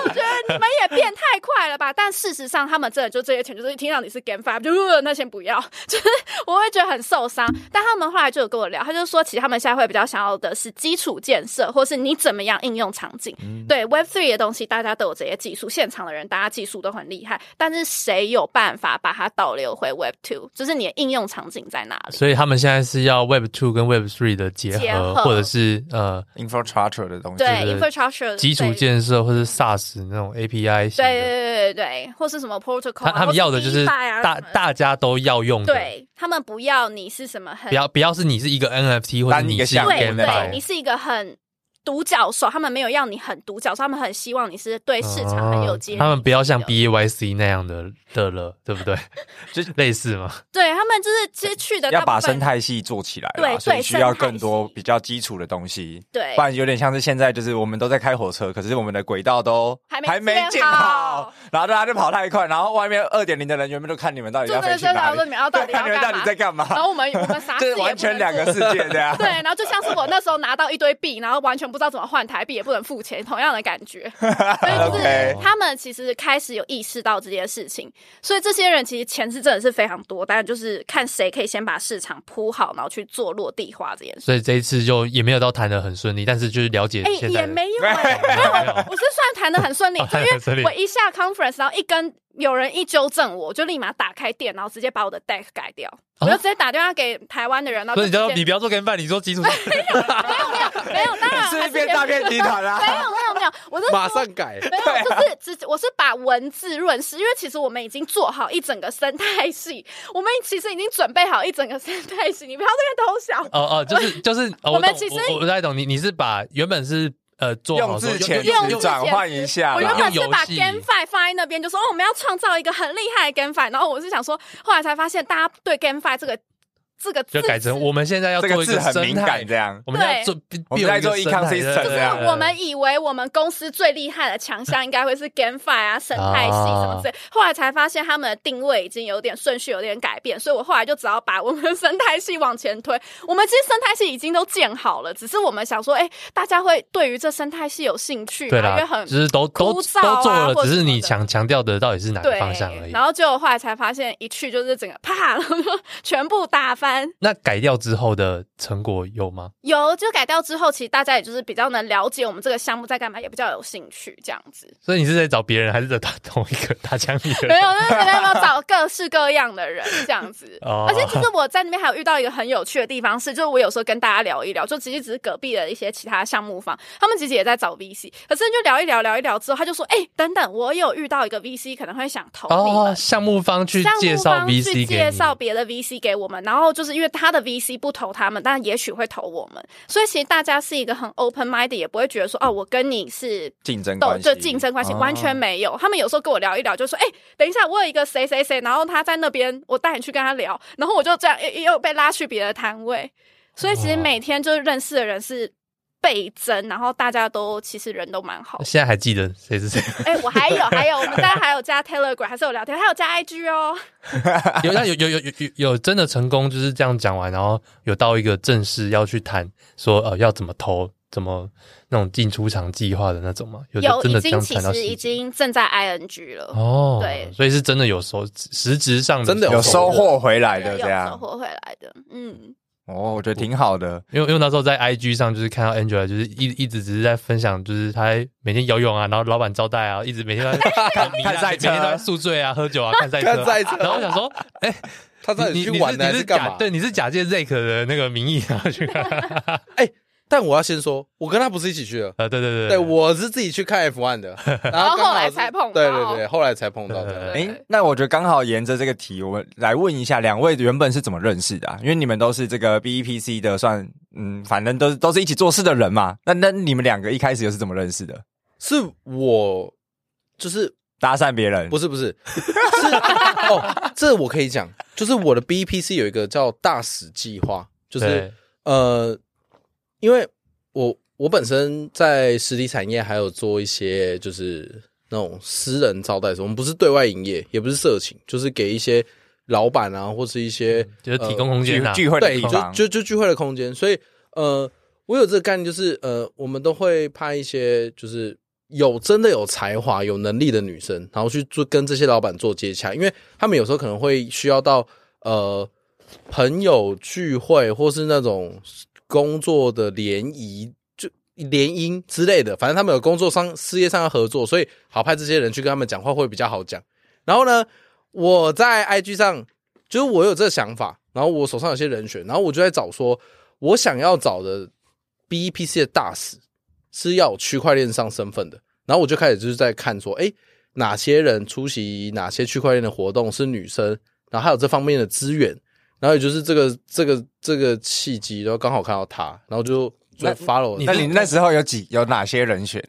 我觉得你 [laughs] 们也变太快了吧？但事实上，他们真的就这些钱，就是听到你是 Game Five，就那先不要。[laughs] 就是我会觉得很受伤。但他们后来就有跟我聊，他就说，其实他们现在会比较想。要的是基础建设，或是你怎么样应用场景？嗯、对 Web Three 的东西，大家都有这些技术，现场的人大家技术都很厉害，但是谁有办法把它导流回 Web Two？就是你的应用场景在哪里？所以他们现在是要 Web Two 跟 Web Three 的结合，结合或者是呃 infrastructure 的东西，对 infrastructure 基础建设，或是 SaaS 那种 API，对对对对对，或是什么 protocol，他，他们要的就是大大家都要用的，对他们不要你是什么很不要不要是你是一个 NFT 或者你是一个对，你是一个很独角兽，他们没有要你很独角兽，他们很希望你是对市场很有接、哦。他们不要像 B A Y C 那样的的了，对不对？[laughs] 就类似嘛。对他们就是其实去的要把生态系做起来，对，所以需要更多比较基础的东西。对，不然有点像是现在就是我们都在开火车，可是我们的轨道都还没建好，然后大家就跑太快，然后外面二点零的人员们都看你们到底要飞去哪里，你们要到底你们到底在干嘛？然后我们我们啥事 [laughs] 完全两个世界这样。对，然后就像是我那时候拿到一堆币，然后完全。不知道怎么换台币，也不能付钱，同样的感觉。[laughs] 所以就是他们其实开始有意识到这件事情，所以这些人其实钱是真的是非常多，但就是看谁可以先把市场铺好，然后去做落地化这件事。所以这一次就也没有到谈的很顺利，但是就是了解，哎、欸，也没有、欸，没有，我是算谈的很顺利，就因为我一下 conference，然后一根。有人一纠正我，就立马打开电脑，然后直接把我的 deck 改掉。啊、我就直接打电话给台湾的人，然后你你不要做 GameFi，你说基础。[laughs] 没有没有没有，当然是一边诈骗集团啊！没有没有没有，我是马上改。没有，就是只我是把文字润饰，因为其实我们已经做好一整个生态系，我们其实已经准备好一整个生态系，你不要这边偷笑。哦哦，就是就是，我们其实我不太懂你，你是把原本是。呃，用字遣词转换一下，我原本是把 GameFi 放在那边，就说哦，我们要创造一个很厉害的 GameFi，然后我是想说，后来才发现大家对 GameFi 这个。这个字就改成我们现在要做一个很敏感这样，我们要做，我们在做 ecosystem 这样。我们以为我们公司最厉害的强项应该会是 GameFi 啊，生态系什么之类，后来才发现他们的定位已经有点顺序有点改变，所以我后来就只要把我们的生态系往前推。我们其实生态系已经都建好了，只是我们想说，哎，大家会对于这生态系有兴趣，对，因为很只是都都都做了，只是你强强调的到底是哪个方向而已。然后就后来才发现，一去就是整个啪，全部打翻。那改掉。之后的成果有吗？有，就改掉之后，其实大家也就是比较能了解我们这个项目在干嘛，也比较有兴趣这样子。所以你是在找别人，还是在打同一个打枪里的人？没有，就是没有找各式各样的人这样子。[laughs] 哦、而且其实我在那边还有遇到一个很有趣的地方是，就是我有时候跟大家聊一聊，就其实只是隔壁的一些其他项目方，他们其实也在找 VC，可是就聊一聊聊一聊之后，他就说：“哎、欸，等等，我有遇到一个 VC 可能会想投你们。”项目方去介绍 VC 去介绍别的 VC 给我们，然后就是因为他的 VC。不投他们，但也许会投我们。所以其实大家是一个很 open mind，也不会觉得说哦，我跟你是竞争关系，就竞争关系完全没有。他们有时候跟我聊一聊，就说：“哎，等一下，我有一个谁谁谁，然后他在那边，我带你去跟他聊。”然后我就这样又又被拉去别的摊位。所以其实每天就是认识的人是。倍增，然后大家都其实人都蛮好。现在还记得谁是谁？哎、欸，我还有 [laughs] 还有，我们大家还有加 Telegram，还是有聊天，还有加 IG 哦。[laughs] 有有有有有有有真的成功，就是这样讲完，然后有到一个正式要去谈，说呃要怎么投，怎么那种进出场计划的那种吗？有，真的有已经其实已经正在 ING 了哦。对，所以是真的有收，实质上的真的有收获回来的，这样收获回来的，嗯。哦，我觉得挺好的，因为因为那时候在 IG 上就是看到 Angela 就是一一直只是在分享，就是他每天游泳啊，然后老板招待啊，一直每天都在 [laughs] 看看赛车，每天都在宿醉啊，喝酒啊，看赛车，看赛车。然后我想说，哎，他在你去玩的还是干嘛？对，你是假借 Zack 的那个名义然后去看。[laughs] 哎。但我要先说，我跟他不是一起去的啊，对对对，对我是自己去看 F1 的，[laughs] 然后后来才碰到，对对对，后来才碰到的。哎，那我觉得刚好沿着这个题，我们来问一下，两位原本是怎么认识的啊？因为你们都是这个 BEPC 的，算嗯，反正都是都是一起做事的人嘛。那那你们两个一开始又是怎么认识的？是我就是搭讪别人？不是不是，是哦，这我可以讲，就是我的 BEPC 有一个叫大使计划，就是呃。因为我我本身在实体产业还有做一些就是那种私人招待所，我们不是对外营业，也不是色情，就是给一些老板啊或是一些、嗯、就是提供空间、啊呃、聚会的地方，就就就聚会的空间。所以呃，我有这个概念，就是呃，我们都会派一些就是有真的有才华、有能力的女生，然后去做跟这些老板做接洽，因为他们有时候可能会需要到呃朋友聚会或是那种。工作的联谊就联姻之类的，反正他们有工作上事业上要合作，所以好派这些人去跟他们讲话会比较好讲。然后呢，我在 IG 上就是我有这个想法，然后我手上有些人选，然后我就在找说，我想要找的 BEPC 的大使是要区块链上身份的。然后我就开始就是在看说，哎，哪些人出席哪些区块链的活动是女生，然后还有这方面的资源。然后也就是这个这个这个契机，然后刚好看到他，然后就就 follow 那。那你那时候有几有哪些人选？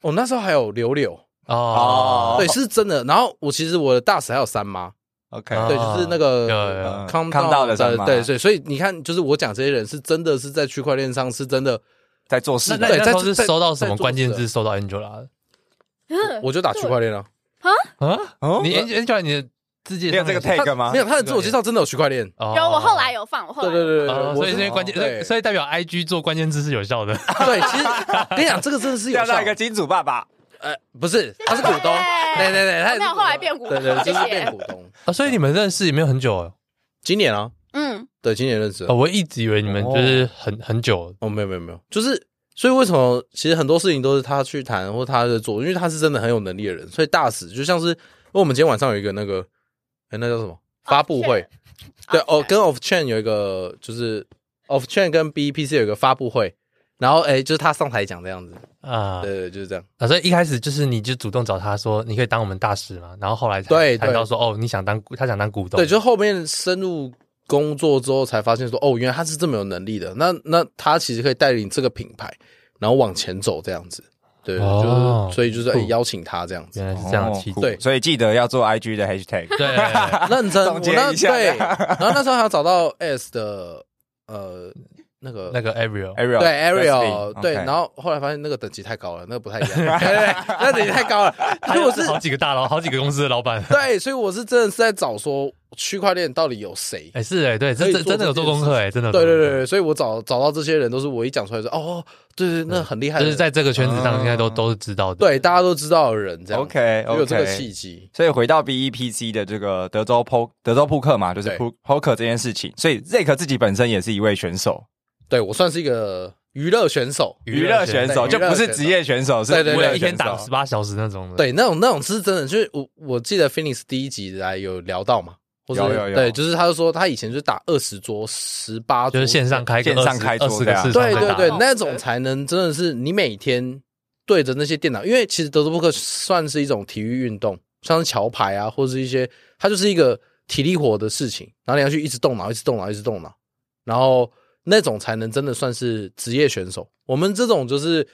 哦，那时候还有柳柳哦，对，是真的。然后我其实我的大使还有三妈，OK，对，就是那个康康道的三妈，对对。所以你看，就是我讲这些人是真的是在区块链上是真的在做事。对，在是收到什么关键字？收到 Angela 的，我就打区块链了。啊啊！你 Angela 你的。没有这个 tag 吗？没有，他的自我介绍真的有区块链。有，我后来有放，我后来对对对对，所以这些关键，所以代表 IG 做关键字是有效的。[laughs] 对，其实跟你讲，这个真的是有效。一个金主爸爸，呃，不是，他是股东。对对对，他没有后来变股东，对对，就是变股东啊。所以你们认识也没有很久，今年啊，嗯，对，今年认识。我一直以为你们就是很很久哦，没有没有没有，就是所以为什么其实很多事情都是他去谈或他在做，因为他是真的很有能力的人。所以大使就像是，因为我们今天晚上有一个那个。哎，那叫什么发布会？[laughs] 对哦，跟 Off Chain 有一个，就是 Off Chain 跟 BEPC 有一个发布会，然后哎，就是他上台讲这样子啊，对对，就是这样啊。所以一开始就是你就主动找他说，你可以当我们大使嘛，然后后来才谈到说，哦，你想当他想当股东，对，就后面深入工作之后才发现说，哦，原来他是这么有能力的，那那他其实可以带领这个品牌，然后往前走这样子。对，就是所以就是邀请他这样子，原来是这样，对，所以记得要做 IG 的 Hashtag，对，认真总结一下。对，然后那时候还要找到 S 的呃那个那个 Ariel，Ariel 对 Ariel 对，然后后来发现那个等级太高了，那个不太一样，对 [laughs] 对，那等级太高了。所以我是好几个大佬，好几个公司的老板，对，所以我是真的是在找说。区块链到底有谁？哎，是哎，对，真真真的有做功课哎，真的。对对对，所以我找找到这些人，都是我一讲出来说，哦，对对，那很厉害，就是在这个圈子上应该都都是知道的，对，大家都知道的人，这样。OK，有这个契机。所以回到 BEPC 的这个德州扑德州扑克嘛，就是扑扑克这件事情。所以 Zack 自己本身也是一位选手，对，我算是一个娱乐选手，娱乐选手就不是职业选手，是对对，一天打十八小时那种的。对，那种那种是真的，就是我我记得 Phoenix 第一集来有聊到嘛。有有有，对，就是他就说他以前就打二十桌、十八桌，就是线上开线上开桌的，对对对，那种才能真的是你每天对着那些电脑，因为其实德州扑克算是一种体育运动，像是桥牌啊，或者是一些，它就是一个体力活的事情，然后你要去一直动脑，一直动脑，一直动脑，然后那种才能真的算是职业选手。我们这种就是。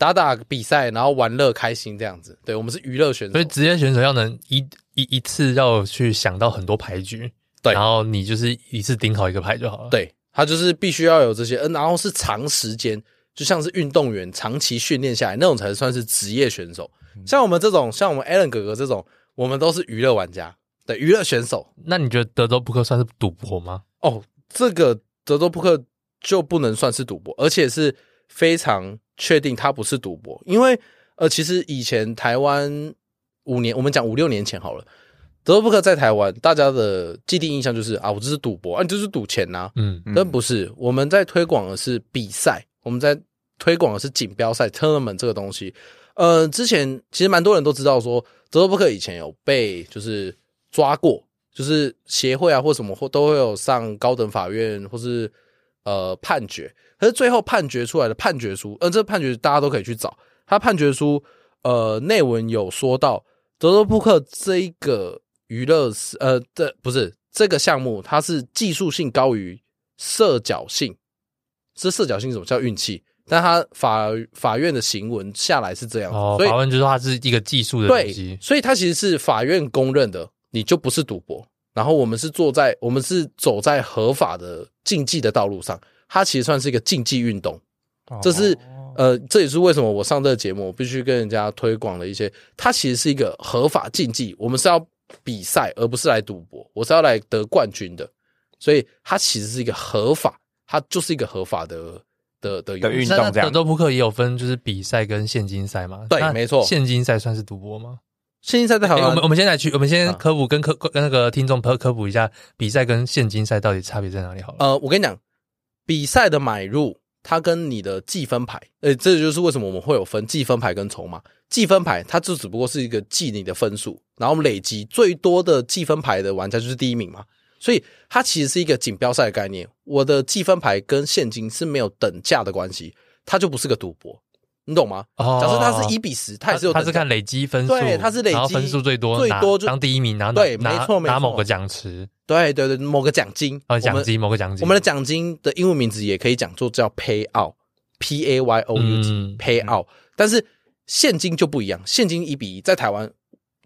打打比赛，然后玩乐开心这样子，对，我们是娱乐选手，所以职业选手要能一一一次要去想到很多牌局，对，然后你就是一次顶好一个牌就好了。对，他就是必须要有这些，嗯，然后是长时间，就像是运动员长期训练下来那种才算是职业选手。像我们这种，像我们 Allen 哥哥这种，我们都是娱乐玩家，对，娱乐选手。那你觉得德州扑克算是赌博吗？哦，这个德州扑克就不能算是赌博，而且是非常。确定它不是赌博，因为呃，其实以前台湾五年，我们讲五六年前好了，德州扑克在台湾，大家的既定印象就是啊，我这是赌博啊，你就是赌钱呐、啊。嗯，但不是，我们在推广的是比赛，我们在推广的是锦标赛 tournament 这个东西。呃，之前其实蛮多人都知道说，德州扑克以前有被就是抓过，就是协会啊或什么或都会有上高等法院或是呃判决，可是最后判决出来的判决书，呃，这个判决大家都可以去找，他判决书呃内文有说到德州扑克这一个。娱乐是呃，这不是这个项目，它是技术性高于社交性。这社交性什么叫运气？但他法法院的行文下来是这样，哦，所以法院就说它是一个技术的东西，对，所以它其实是法院公认的，你就不是赌博。然后我们是坐在，我们是走在合法的竞技的道路上，它其实算是一个竞技运动。这是呃，这也是为什么我上这个节目，我必须跟人家推广了一些，它其实是一个合法竞技，我们是要。比赛，而不是来赌博。我是要来得冠军的，所以它其实是一个合法，它就是一个合法的的的运动。这样，德州扑克也有分，就是比赛跟现金赛嘛？对，没错。现金赛算是赌博吗？现金赛在台湾，我们我们现在去，我们先科普跟科跟那个听众科科普一下，比赛跟现金赛到底差别在哪里？好了，呃，我跟你讲，比赛的买入。它跟你的计分牌，呃，这就是为什么我们会有分计分牌跟筹码。计分牌它就只不过是一个记你的分数，然后累积最多的计分牌的玩家就是第一名嘛。所以它其实是一个锦标赛的概念。我的计分牌跟现金是没有等价的关系，它就不是个赌博，你懂吗？假设它是一比十，它也是有，它是看累积分数，对，它是累积分数最多，最多就当第一名，然后对，没错，没错，拿某个奖池。对对对，某个奖金啊，奖金某个奖金，我们的奖金的英文名字也可以讲做叫 payout，p a y o u t，payout。但是现金就不一样，现金一比一，在台湾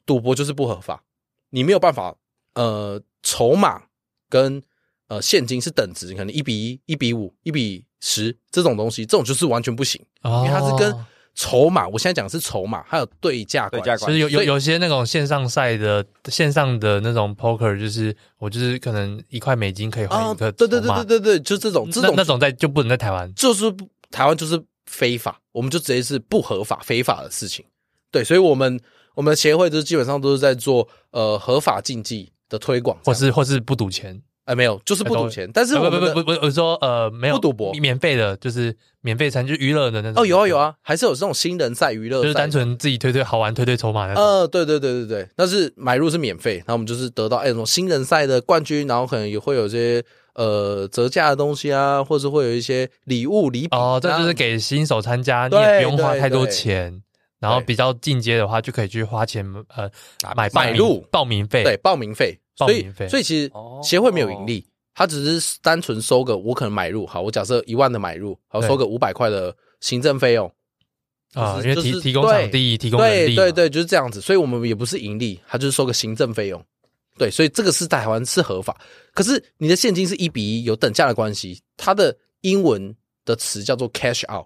赌博就是不合法，你没有办法，呃，筹码跟呃现金是等值，可能一比一、一比五、一比十这种东西，这种就是完全不行，因为它是跟。筹码，我现在讲的是筹码，还有对价关系。其实有有有些那种线上赛的线上的那种 poker，就是我就是可能一块美金可以换一个、哦。对对对对对对，就这种这种那，那种在就不能在台湾，就是台湾就是非法，我们就直接是不合法非法的事情。对，所以我们我们协会就是基本上都是在做呃合法竞技的推广，或是或是不赌钱。哎，没有，就是不赌钱。但是我不不不不，我说呃，没有不赌博，免费的，就是免费参，就娱乐的那种。哦，有啊有啊，还是有这种新人赛娱乐，就是单纯自己推推好玩，推推筹码的。呃，对对对对对，但是买入是免费，然后我们就是得到哎，那种新人赛的冠军，然后可能也会有些呃折价的东西啊，或者会有一些礼物礼品。哦，这就是给新手参加，你也不用花太多钱。然后比较进阶的话，就可以去花钱呃买买入报名费，对报名费，报名费。所以其实协会没有盈利。他只是单纯收个，我可能买入，好，我假设一万的买入，好，收个五百块的行政费用。啊，因为提提供场地，提供人力，对对对，就是这样子，所以我们也不是盈利，他就是收个行政费用，对，所以这个是台湾是合法，可是你的现金是一比一，有等价的关系，它的英文的词叫做 cash out，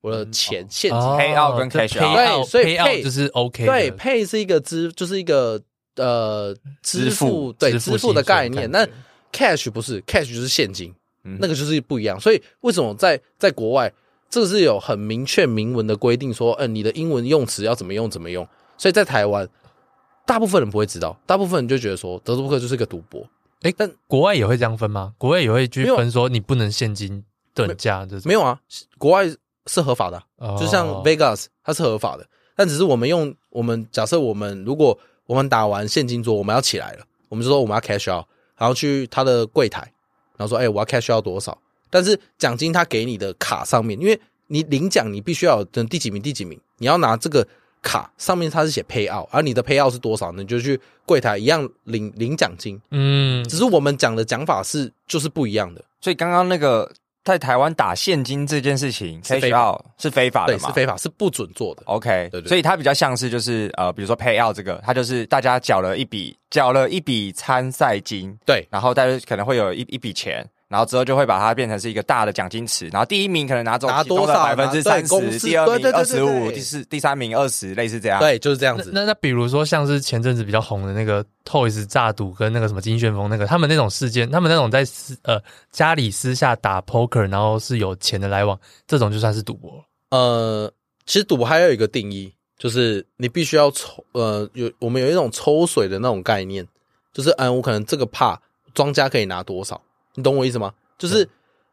我的钱现金。pay out 跟 cash out，对，所以 pay 就是 OK，对，pay 是一个支，就是一个呃支付，对，支付的概念，那。Cash 不是 Cash 就是现金，嗯，那个就是不一样。所以为什么在在国外，这个是有很明确明文的规定说，嗯、呃，你的英文用词要怎么用怎么用。所以在台湾，大部分人不会知道，大部分人就觉得说德州扑克就是一个赌博。哎、欸，但国外也会这样分吗？国外也会去分说你不能现金等价这种？没有啊，国外是合法的，啊，就像 Vegas 它是合法的，但只是我们用我们假设我们如果我们打完现金桌，我们要起来了，我们就说我们要 cash out。然后去他的柜台，然后说：“哎、欸，我要 cash 要多少？但是奖金他给你的卡上面，因为你领奖，你必须要等第几名第几名，你要拿这个卡上面他是写 pay out，而你的 pay out 是多少呢？你就去柜台一样领领奖金。嗯，只是我们讲的讲法是就是不一样的。所以刚刚那个。”在台湾打现金这件事情，payout 是非法的嘛？是非法，是不准做的。OK，对对，所以它比较像是就是呃，比如说 pay out 这个，它就是大家缴了一笔缴了一笔参赛金，对，然后大家可能会有一一笔钱。然后之后就会把它变成是一个大的奖金池，然后第一名可能拿走拿多少百分之三十，第二名二十五，第四第三名二十，类似这样。对，就是这样子。那那，那比如说像是前阵子比较红的那个 Toys 诈赌跟那个什么金旋风那个，他们那种事件，他们那种在私呃家里私下打 poker，然后是有钱的来往，这种就算是赌博。呃，其实赌博还有一个定义，就是你必须要抽，呃，有我们有一种抽水的那种概念，就是嗯，我可能这个怕庄家可以拿多少，你懂我意思吗？就是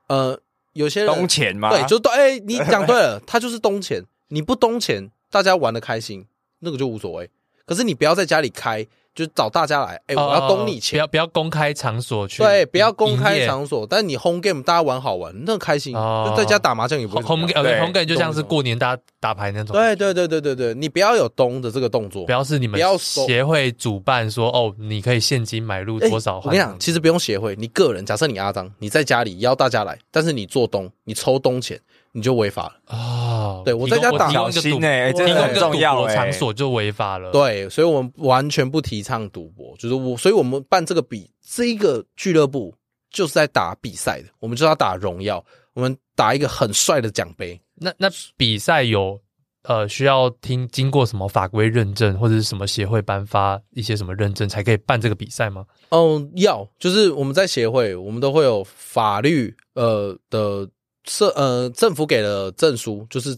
呃，有些人东钱嘛，对，就对，哎、欸，你讲对了，他就是东钱，你不东钱，大家玩的开心，那个就无所谓。可是你不要在家里开。就找大家来，哎、欸，我要公你钱，不要不要公开场所去，对，不要公开场所。但你 home game 大家玩好玩，那开心，就在家打麻将也不会。home game，home game 就像是过年大家打牌那种。对对对对对对，你不要有东的这个动作，不要是你们协会主办说哦，你可以现金买入多少。我跟你讲，其实不用协会，你个人，假设你阿张，你在家里邀大家来，但是你做东，你抽东钱。你就违法了哦！对，我在家打小心哎，这个很重要哎，场所就违法了。对，所以我们完全不提倡赌博，就是我，所以我们办这个比这一个俱乐部就是在打比赛的，我们就要打荣耀，我们打一个很帅的奖杯。那那比赛有呃需要听经过什么法规认证，或者是什么协会颁发一些什么认证才可以办这个比赛吗？哦，要就是我们在协会，我们都会有法律呃的。社呃，政府给了证书，就是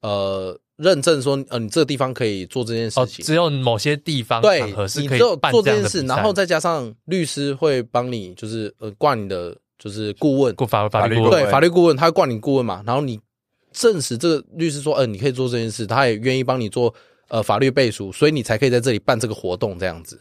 呃认证说，呃，你这个地方可以做这件事情。哦，只有某些地方对，场合是可以你只有做这件事，然后再加上律师会帮你，就是呃挂你的就是顾问，法法律顾问，对，法律顾问他会挂你顾问嘛，然后你证实这个律师说，嗯，你可以做这件事，他也愿意帮你做呃法律背书，所以你才可以在这里办这个活动这样子。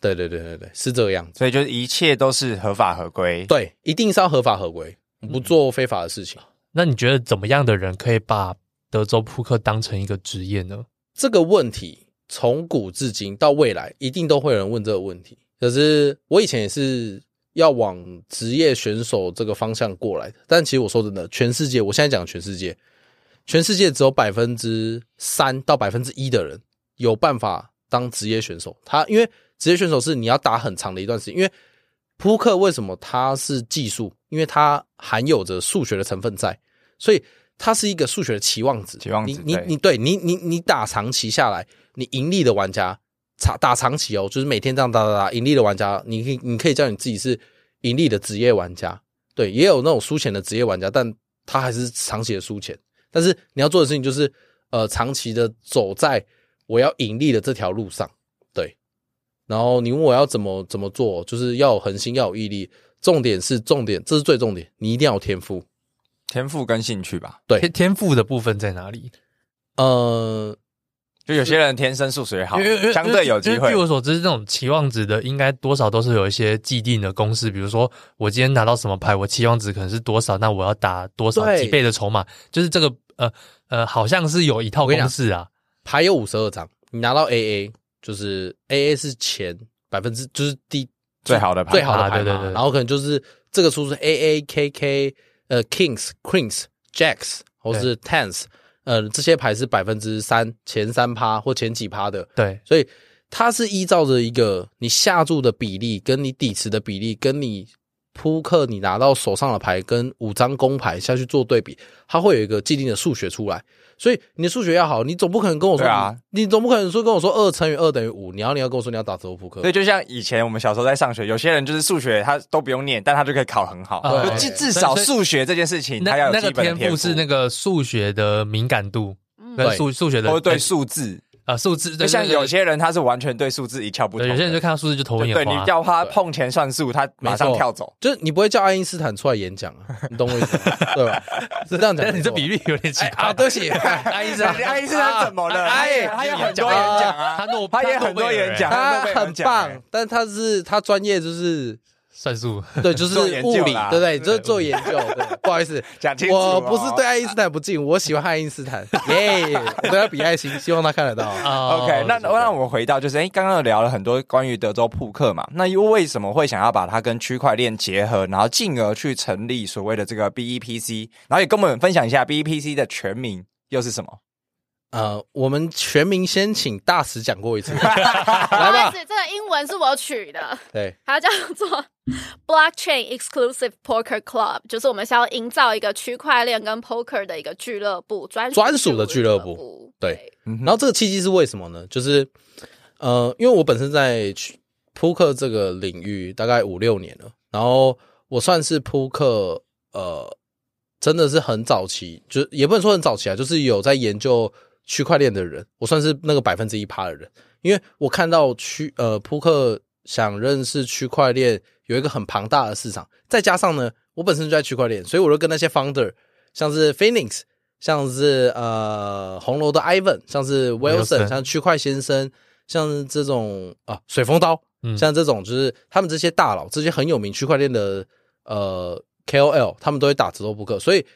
对对对对对，是这个样子，所以就是一切都是合法合规，对，一定是要合法合规。不做非法的事情，那你觉得怎么样的人可以把德州扑克当成一个职业呢？这个问题从古至今到未来，一定都会有人问这个问题。可是我以前也是要往职业选手这个方向过来的，但其实我说真的，全世界，我现在讲全世界，全世界只有百分之三到百分之一的人有办法当职业选手。他因为职业选手是你要打很长的一段时间，因为。扑克为什么它是技术？因为它含有着数学的成分在，所以它是一个数学的期望值。期望值，你你你对你你你打长期下来，你盈利的玩家，长打长期哦，就是每天这样打打打，盈利的玩家，你可以你可以叫你自己是盈利的职业玩家。对，也有那种输钱的职业玩家，但他还是长期的输钱。但是你要做的事情就是，呃，长期的走在我要盈利的这条路上。对然后你问我要怎么怎么做，就是要有恒心，要有毅力。重点是重点，这是最重点，你一定要有天赋，天赋跟兴趣吧。对，天天赋的部分在哪里？呃，就有些人天生数学好，相对有机会。据我所知，这种期望值的应该多少都是有一些既定的公式，比如说我今天拿到什么牌，我期望值可能是多少，那我要打多少几倍的筹码，就是这个呃呃，好像是有一套公式啊。牌有五十二张，你拿到 AA。就是 A A 是前百分之，就是第最好的牌，最好的牌嘛，对对对。然后可能就是这个数是 A A K K 呃 Kings Queens Jacks 或是 Tens，呃这些牌是百分之三前三趴或前几趴的，对。所以它是依照着一个你下注的比例，跟你底池的比例，跟你扑克你拿到手上的牌跟五张公牌下去做对比，它会有一个既定的数学出来。所以你的数学要好，你总不可能跟我说，啊、你，总不可能说跟我说二乘以二等于五，你要你要跟我说你要打德州扑克。对，就像以前我们小时候在上学，有些人就是数学他都不用念，但他就可以考很好。对，至至少数学这件事情，他要有基本的天赋。那个天赋是那个数学的敏感度，跟数数学的，或对数字。啊，数字就像有些人他是完全对数字一窍不通，有些人就看到数字就头昏眼花。对，你叫他碰钱算数，他马上跳走。就是你不会叫爱因斯坦出来演讲啊，[laughs] 你懂我意思对吧？[laughs] 是这样讲，你这比喻有点奇怪。对不起，[laughs] 爱因斯坦，爱因斯坦怎么了？哎，他有很多演讲啊，他诺，他也很多演讲，他很棒，但他是他专业就是。算术对，就是物理，对不对？就是做研究。对，不好意思，[laughs] 讲清楚。我不是对爱因斯坦不敬，我喜欢爱因斯坦。[laughs] 耶，我对他比爱心，希望他看得到。OK，那那我们回到就是，哎，刚刚聊了很多关于德州扑克嘛，那又为什么会想要把它跟区块链结合，然后进而去成立所谓的这个 BEPC，然后也跟我们分享一下 BEPC 的全名又是什么？呃，我们全民先请大使讲过一次，[laughs] 来吧。这个英文是我取的，对，它叫做 Blockchain Exclusive Poker Club，就是我们想要营造一个区块链跟 Poker 的一个俱乐部，专专属的俱乐部。对，对然后这个契机是为什么呢？就是呃，因为我本身在扑克这个领域大概五六年了，然后我算是扑克呃，真的是很早期，就也不能说很早期啊，就是有在研究。区块链的人，我算是那个百分之一趴的人，因为我看到区呃扑克想认识区块链有一个很庞大的市场，再加上呢，我本身就在区块链，所以我就跟那些 founder，像是 Phoenix，像是呃红楼的 Ivan，像是 Wilson，像区块先生，像是这种啊水风刀，嗯，像这种就是他们这些大佬，这些很有名区块链的呃 KOL，他们都会打折扣扑克，所以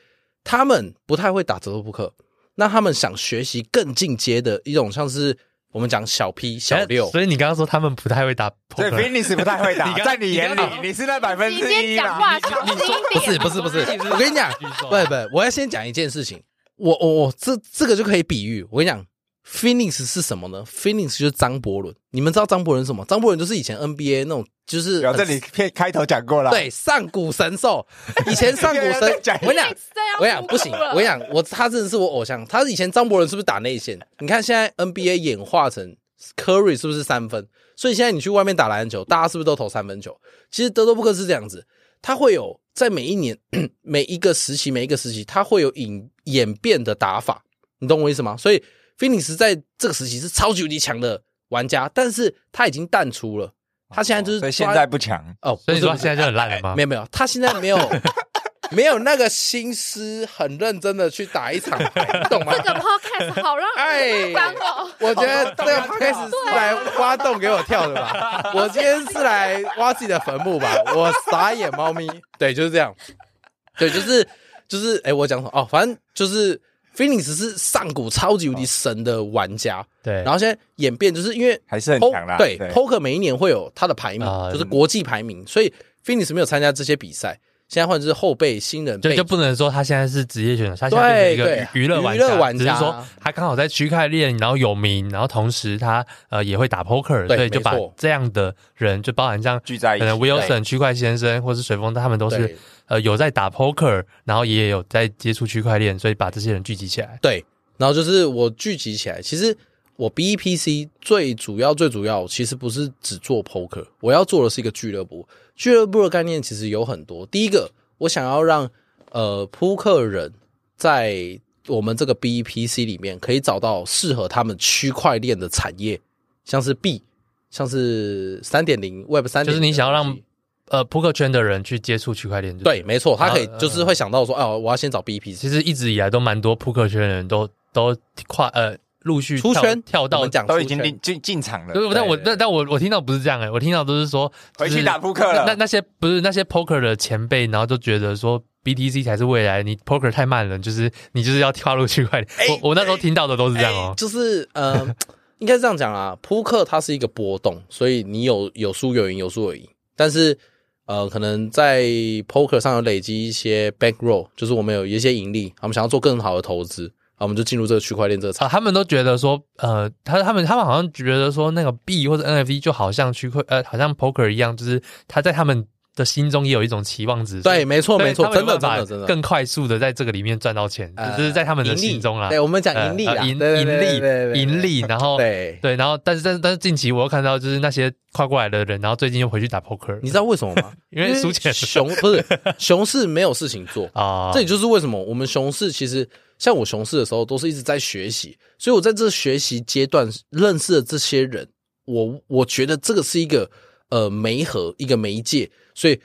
他们不太会打折扣扑克。那他们想学习更进阶的一种，像是我们讲小 P、小六，所以你刚刚说他们不太会打，对，Phoenix 不太会打，[laughs] 在你眼里，你是那百分之一嘛？你说不是不是不是，我跟你讲，不不，我要先讲一件事情，我我我这这个就可以比喻，我跟你讲。Phoenix 是什么呢？Phoenix 就是张伯伦。你们知道张伯伦是什么？张伯伦就是以前 NBA 那种，就是有这里片开头讲过了。对，上古神兽。以前上古神，[laughs] 我跟你讲，我跟你讲，不行，我跟你讲，我他真的是我偶像。他以前张伯伦是不是打内线？你看现在 NBA 演化成 Curry 是不是三分？所以现在你去外面打篮球，大家是不是都投三分球？其实德州布克是这样子，他会有在每一年 [clears throat] 每一个时期每一个时期，他会有演演变的打法。你懂我意思吗？所以。菲尼斯在这个时期是超级无敌强的玩家，但是他已经淡出了。他现在就是，所以现在不强哦。所以说现在就很烂了吗？没有没有，他现在没有 [laughs] 没有那个心思，很认真的去打一场牌，你 [laughs] 懂吗？这个 podcast 好让哎，我觉得这个 podcast 是来挖洞给我跳的吧？[laughs] 我今天是来挖自己的坟墓吧？我傻眼猫咪，对，就是这样，对，就是就是，哎、欸，我讲什么？哦，反正就是。Phoenix 是上古超级无敌神的玩家，对，然后现在演变就是因为还是很强啦，对，对，Poker 每一年会有他的排名，呃、就是国际排名，所以 Phoenix 没有参加这些比赛。现在换就是后辈新人，就就不能说他现在是职业选手，他现在是一个娱乐玩家，玩家。只是说他刚好在区块链，然后有名，然后同时他呃也会打 Poker，所以就把这样的人就包含像聚在一起，可能 Wilson 区块先生或是水风，他们都是呃有在打 Poker，然后也有在接触区块链，所以把这些人聚集起来。对，然后就是我聚集起来，其实我 BEPC 最主要最主要其实不是只做 Poker，我要做的是一个俱乐部。俱乐部的概念其实有很多。第一个，我想要让呃扑克人在我们这个 BEPC 里面可以找到适合他们区块链的产业，像是 B，，像是三点零 Web 三，就是你想要让呃扑克圈的人去接触区块链。对，没错，他可以就是会想到说，哦，我要先找 BEPC。其实一直以来都蛮多扑克圈的人都都跨呃。陆续出圈跳到讲都已经进进进场了，对，但我但但我我听到不是这样哎，我听到都是说回去打扑克了。那那些不是那些 poker 的前辈，然后都觉得说 BTC 才是未来，你 poker 太慢了，就是你就是要跳入区块链。我我那时候听到的都是这样哦，就是呃，应该是这样讲啊，扑克它是一个波动，所以你有有输有赢有输有赢，但是呃，可能在 poker 上有累积一些 bankroll，就是我们有一些盈利，我们想要做更好的投资。啊，我们就进入这个区块链这个场。他们都觉得说，呃，他他们他们好像觉得说，那个币或者 NFT 就好像区块，呃，好像 Poker 一样，就是他在他们的心中也有一种期望值。对，没错，没错，真的，真的，真的，更快速的在这个里面赚到钱，就是在他们的心中啦。对，我们讲盈利啊，盈盈利，盈利，然后对对，然后但是但是但是近期我又看到就是那些跨过来的人，然后最近又回去打 Poker，你知道为什么吗？[laughs] 因为输钱。熊不是熊市没有事情做啊，这也就是为什么我们熊市其实。像我熊市的时候，都是一直在学习，所以我在这学习阶段认识了这些人，我我觉得这个是一个呃媒合一个媒介，所以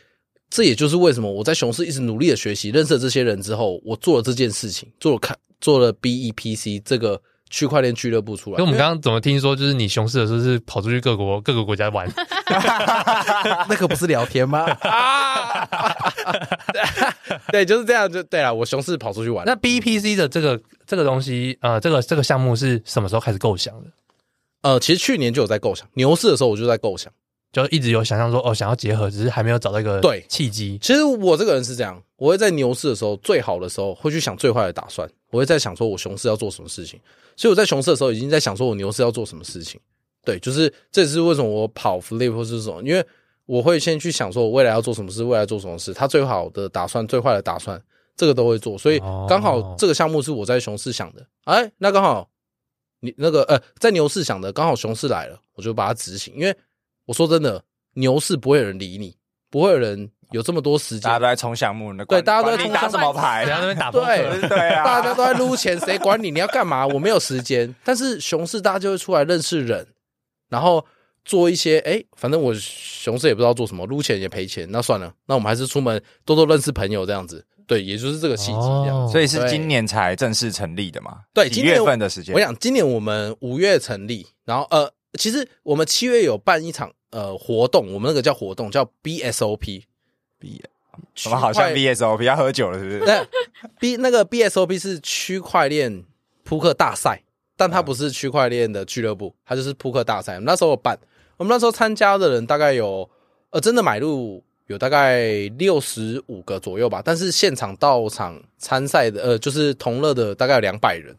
这也就是为什么我在熊市一直努力的学习，认识了这些人之后，我做了这件事情，做了看做了 BEPC 这个。区块链俱乐部出来，那我们刚刚怎么听说，就是你熊市的时候是跑出去各国 [laughs] 各个国家玩，[laughs] 那可不是聊天吗？[laughs] 对，就是这样，就对了。我熊市跑出去玩。那 BEPC 的这个这个东西，呃，这个这个项目是什么时候开始构想的？呃，其实去年就有在构想，牛市的时候我就在构想，就一直有想象说，哦，想要结合，只是还没有找到一个对契机。其实我这个人是这样，我会在牛市的时候最好的时候会去想最坏的打算，我会在想说我熊市要做什么事情。所以我在熊市的时候已经在想说，我牛市要做什么事情。对，就是这也是为什么我跑 flip 或是什么，因为我会先去想说，我未来要做什么事，未来做什么事，他最好的打算，最坏的打算，这个都会做。所以刚好这个项目是我在熊市想的，哎，那刚好你那个呃，在牛市想的，刚好熊市来了，我就把它执行。因为我说真的，牛市不会有人理你，不会有人有这么多时间，大家都在冲项目，对，大家都在冲打什么牌，大家都在打扑克，对对啊，大家都在撸钱，谁管你？你要干嘛？我没有时间。但是熊市大家就会出来认识人，然后做一些，哎，反正我熊市也不知道做什么，撸钱也赔钱，那算了，那我们还是出门多多认识朋友这样子。对，也就是这个契机，这样，所以是今年才正式成立的嘛？对，几月份的时间？我想今年我们五月成立，然后呃，其实我们七月有办一场呃活动，我们那个叫活动叫 BSOP，B，我们好像 BSOP 要喝酒了，是不是？那 B 那个 BSOP 是区块链扑克大赛，但它不是区块链的俱乐部，它就是扑克大赛。我们那时候有办，我们那时候参加的人大概有呃真的买入。有大概六十五个左右吧，但是现场到场参赛的，呃，就是同乐的大概有两百人。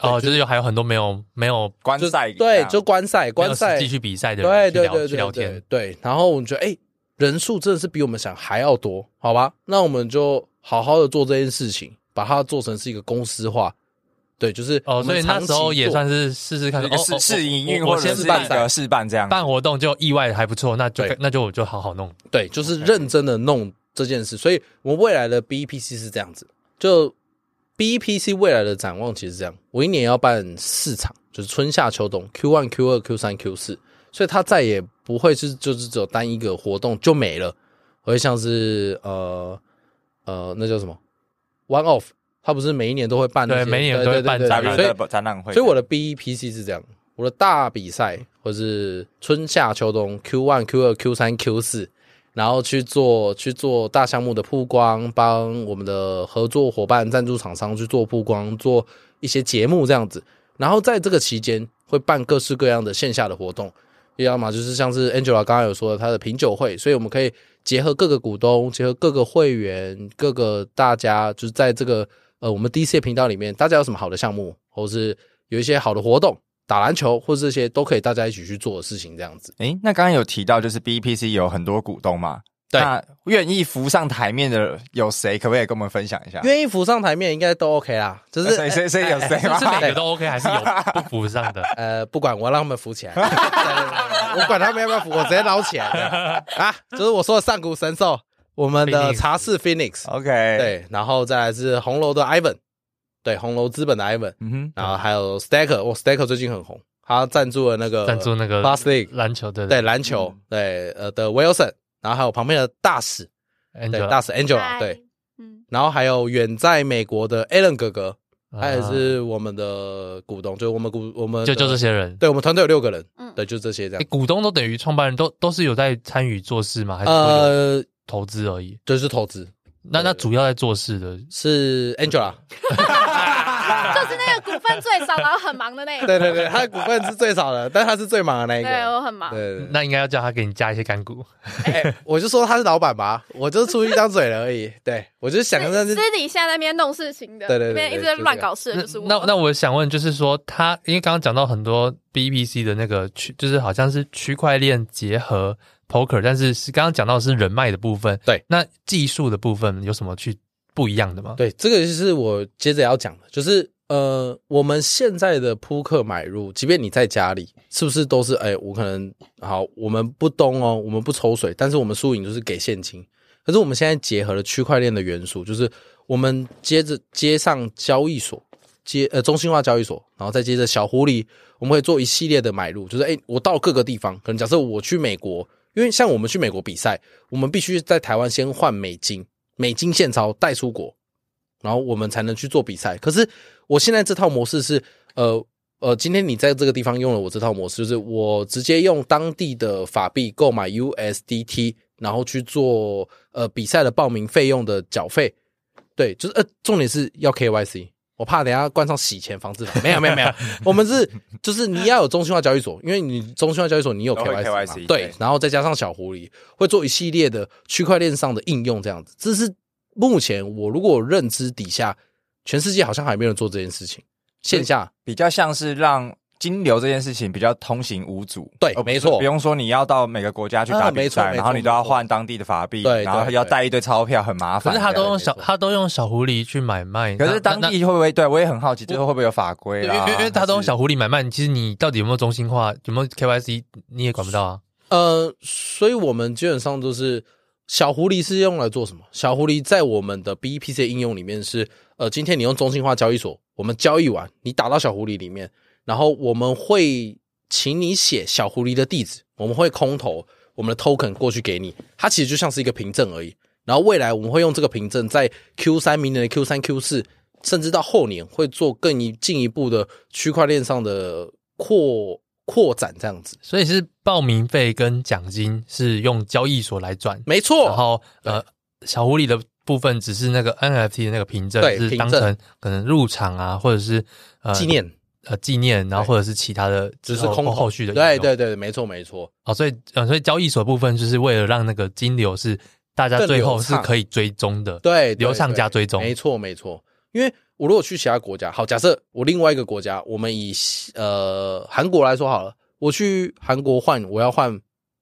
哦，就是有还有很多没有没有观赛，对，就观赛观赛继续比赛的人，对对对去聊天，对。然后我们觉得，哎、欸，人数真的是比我们想还要多，好吧？那我们就好好的做这件事情，把它做成是一个公司化。对，就是哦，所以那时候也算是试试看，试试营运，或者是办个试办这样办活动，就意外还不错，那就那就我就好好弄。对，就是认真的弄这件事。所以我们未来的 BEPC 是这样子，就 BEPC 未来的展望其实是这样，我一年要办四场，就是春夏秋冬 Q one、Q 二、Q 三、Q 四，所以它再也不会是就是只有单一个活动就没了，会像是呃呃那叫什么 One Off。他不是每一年都会办，对，每一年都会办展览，所以展览会。所以我的 BEPC 是这样，我的大比赛或是春夏秋冬 Q one、Q 二、Q 三、Q 四，然后去做去做大项目的曝光，帮我们的合作伙伴、赞助厂商去做曝光，做一些节目这样子。然后在这个期间会办各式各样的线下的活动，要么就是像是 Angela 刚刚有说的他的品酒会，所以我们可以结合各个股东，结合各个会员，各个大家就是在这个。呃，我们 DC 频道里面，大家有什么好的项目，或是有一些好的活动，打篮球或者这些都可以大家一起去做的事情，这样子。诶，那刚刚有提到就是 BEPC 有很多股东嘛？对。那愿意浮上台面的有谁？可不可以跟我们分享一下？愿意浮上台面应该都 OK 啦。就是谁谁谁有谁吗？是每个都 OK 还是有不浮上的？呃，不管，我让他们浮起来。对对对对，我管他们要不要浮，我直接捞起来啊！就是我说的上古神兽。我们的茶室 Phoenix，OK，对，然后再来是红楼的 Ivan，对，红楼资本的 Ivan，嗯哼，然后还有 Stacker，哦，Stacker 最近很红，他赞助了那个赞助那个 League 篮球对，对，篮球，对，呃的 Wilson，然后还有旁边的大使，end，大使 Angela，对，嗯，然后还有远在美国的 Alan 哥哥，他也是我们的股东，就我们股我们就就这些人，对，我们团队有六个人，嗯，对，就这些这样，股东都等于创办人都都是有在参与做事吗？还是呃。投资而已，就是投资。那那主要在做事的是 Angela，[laughs] 就是那个股份最少，然后很忙的那个。对对对，他的股份是最少的，但他是最忙的那一个。对，我很忙。对，那应该要叫他给你加一些干股。哎，我就说他是老板吧，我就出一张嘴而已。对，我就想着私底下那边弄事情的，对对对，一直在乱搞事的就是我。那那我想问，就是说他，因为刚刚讲到很多 BEPC 的那个区，就是好像是区块链结合。Poker，但是是刚刚讲到的是人脉的部分，对，那技术的部分有什么去不一样的吗？对，这个就是我接着要讲的，就是呃，我们现在的扑克买入，即便你在家里，是不是都是哎，我可能好，我们不东哦，我们不抽水，但是我们输赢就是给现金。可是我们现在结合了区块链的元素，就是我们接着接上交易所，接呃中心化交易所，然后再接着小狐狸，我们会做一系列的买入，就是哎，我到各个地方，可能假设我去美国。因为像我们去美国比赛，我们必须在台湾先换美金，美金现钞带出国，然后我们才能去做比赛。可是我现在这套模式是，呃呃，今天你在这个地方用了我这套模式，就是我直接用当地的法币购买 USDT，然后去做呃比赛的报名费用的缴费。对，就是呃，重点是要 KYC。我怕等下关上洗钱防治法，没有没有没有，我们是就是你要有中心化交易所，因为你中心化交易所你有 KYC 嘛。对，然后再加上小狐狸会做一系列的区块链上的应用，这样子，这是目前我如果认知底下，全世界好像还没有人做这件事情，线下。比较像是让。金流这件事情比较通行无阻，对，没错，不用说你要到每个国家去打比赛，然后你都要换当地的法币，对，然后要带一堆钞票，很麻烦。可是他都用小，他都用小狐狸去买卖。可是当地会不会？对我也很好奇，最后会不会有法规？因为因为他都用小狐狸买卖，其实你到底有没有中心化，有没有 KYC，你也管不到啊。呃，所以我们基本上都是小狐狸是用来做什么？小狐狸在我们的 BEPC 应用里面是，呃，今天你用中心化交易所，我们交易完，你打到小狐狸里面，然后我们会请你写小狐狸的地址，我们会空投我们的 token 过去给你，它其实就像是一个凭证而已。然后未来我们会用这个凭证，在 Q 三、明年的 Q 三、Q 四，甚至到后年会做更一进一步的区块链上的扩扩展，这样子。所以是报名费跟奖金是用交易所来转，没错。然后呃，小狐狸的部分只是那个 NFT 的那个凭证，对，是当成可能入场啊，或者是呃纪念呃纪念，然后或者是其他的，只是空后续的。对对对，没错没错。哦，所以呃，所以交易所部分就是为了让那个金流是。大家最后是可以追踪的，对，流畅加追踪，没错没错。因为我如果去其他国家，好，假设我另外一个国家，我们以呃韩国来说好了，我去韩国换，我要换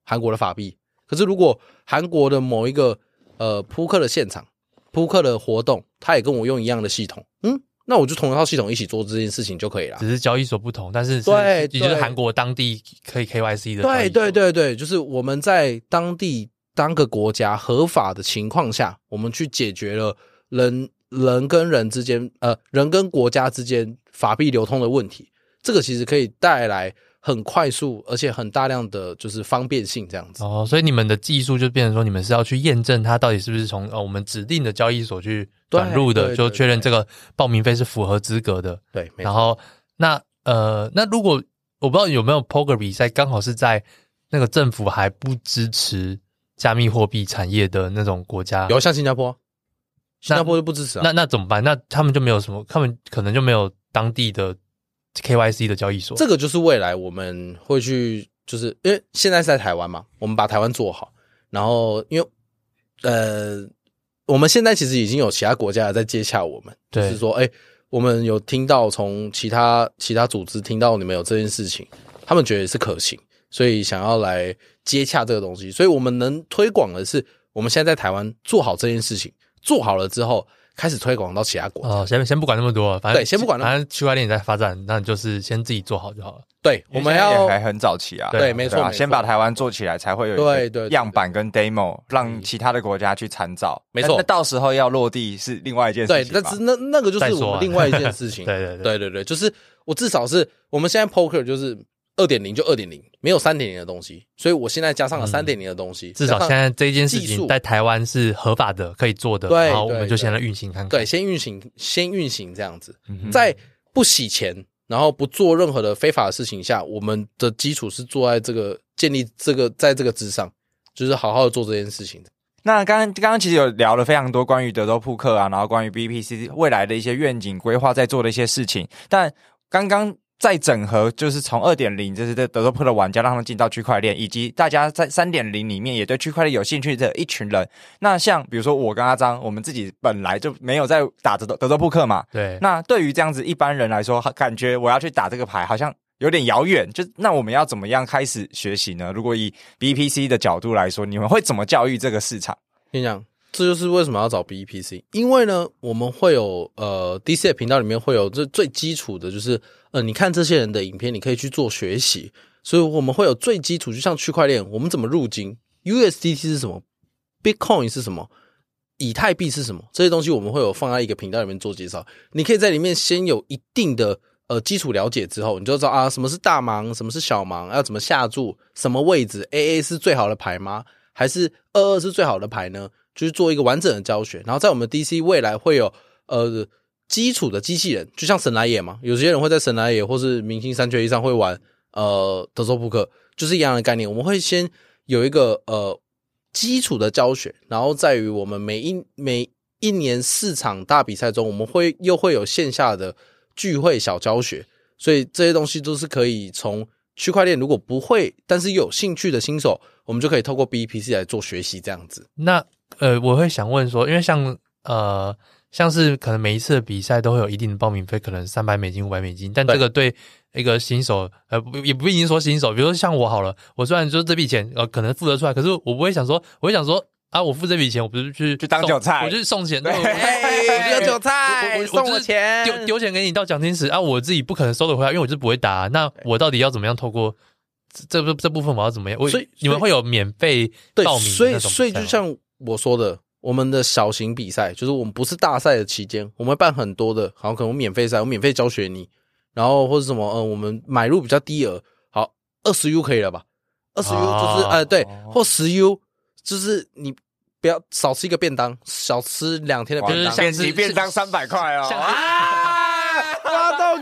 韩国的法币。可是如果韩国的某一个呃扑克的现场、扑克的活动，他也跟我用一样的系统，嗯，那我就同一套系统一起做这件事情就可以了。只是交易所不同，但是，是对，也就是韩国当地可以 KYC 的。对对对对，就是我们在当地。当个国家合法的情况下，我们去解决了人人跟人之间，呃，人跟国家之间法币流通的问题。这个其实可以带来很快速而且很大量的就是方便性，这样子。哦，所以你们的技术就变成说，你们是要去验证它到底是不是从呃我们指定的交易所去转入的，就确认这个报名费是符合资格的。对，然后那呃，那如果我不知道有没有 Poker 比赛，刚好是在那个政府还不支持。加密货币产业的那种国家，有像新加坡，新加坡就不支持啊。那那怎么办？那他们就没有什么，他们可能就没有当地的 KYC 的交易所。这个就是未来我们会去，就是因为现在是在台湾嘛，我们把台湾做好。然后因为呃，我们现在其实已经有其他国家在接洽我们，就是说，哎，我们有听到从其他其他组织听到你们有这件事情，他们觉得是可行。所以想要来接洽这个东西，所以我们能推广的是，我们现在在台湾做好这件事情，做好了之后，开始推广到其他国家。哦，先先不管那么多，反正对，先不管那么多，反正区块链也在发展，那就是先自己做好就好了。对，我们要还很早期啊，对，对没错，先把台湾做起来，才会有对对样板跟 demo，让其他的国家去参照。没错，那到时候要落地是另外一件事情。对，但是那那个就是我们另外一件事情。[laughs] 对对对对对对，就是我至少是我们现在 poker 就是。二点零就二点零，没有三点零的东西，所以我现在加上了三点零的东西。嗯、至少现在这件事情在台湾是合法的，可以做的。对，然后我们就先来运行看看。对，先运行，先运行这样子，在不洗钱，然后不做任何的非法的事情下，我们的基础是坐在这个建立这个在这个之上，就是好好的做这件事情的。那刚刚刚刚其实有聊了非常多关于德州扑克啊，然后关于 BEPC 未来的一些愿景规划，在做的一些事情，但刚刚。再整合，就是从二点零，就是在德州扑克的玩家，让他们进到区块链，以及大家在三点零里面也对区块链有兴趣的一群人。那像比如说我跟阿张，我们自己本来就没有在打德德州扑克嘛。对。那对于这样子一般人来说，感觉我要去打这个牌，好像有点遥远。就那我们要怎么样开始学习呢？如果以 BEPC 的角度来说，你们会怎么教育这个市场？跟你讲。这就是为什么要找 BEPC，因为呢，我们会有呃 DC 频道里面会有这最基础的，就是呃，你看这些人的影片，你可以去做学习。所以我们会有最基础，就像区块链，我们怎么入金，USDT 是什么，Bitcoin 是什么，以太币是什么，这些东西我们会有放在一个频道里面做介绍。你可以在里面先有一定的呃基础了解之后，你就知道啊，什么是大盲，什么是小盲，要怎么下注，什么位置，AA 是最好的牌吗？还是二二是最好的牌呢？就是做一个完整的教学，然后在我们 DC 未来会有呃基础的机器人，就像神来也嘛，有些人会在神来也或是明星三缺一上会玩呃德州扑克，就是一样的概念。我们会先有一个呃基础的教学，然后在于我们每一每一年四场大比赛中，我们会又会有线下的聚会小教学，所以这些东西都是可以从区块链如果不会但是有兴趣的新手，我们就可以透过 BEPC 来做学习这样子。那呃，我会想问说，因为像呃，像是可能每一次的比赛都会有一定的报名费，可能三百美金、五百美金，但这个对一个新手，呃，不也不一定说新手，比如说像我好了，我虽然说这笔钱呃可能付得出来，可是我不会想说，我会想说啊，我付这笔钱，我不是去去当韭菜，我就是送钱，对，我就 [laughs] 韭菜，我送了钱，丢丢钱给你到奖金池啊，我自己不可能收得回来，因为我就不会打，那我到底要怎么样透过这这这部分我要怎么样？所以你们会有免费报名，对，所以所以就像。我说的，我们的小型比赛，就是我们不是大赛的期间，我们会办很多的，好，可能免费赛，我免费教学你，然后或者什么，嗯，我们买入比较低额，好，二十 U 可以了吧？二十 U 就是，哎、对，或十 U，就是你不要少吃一个便当，少吃两天的便当，就是像便当三百块哦。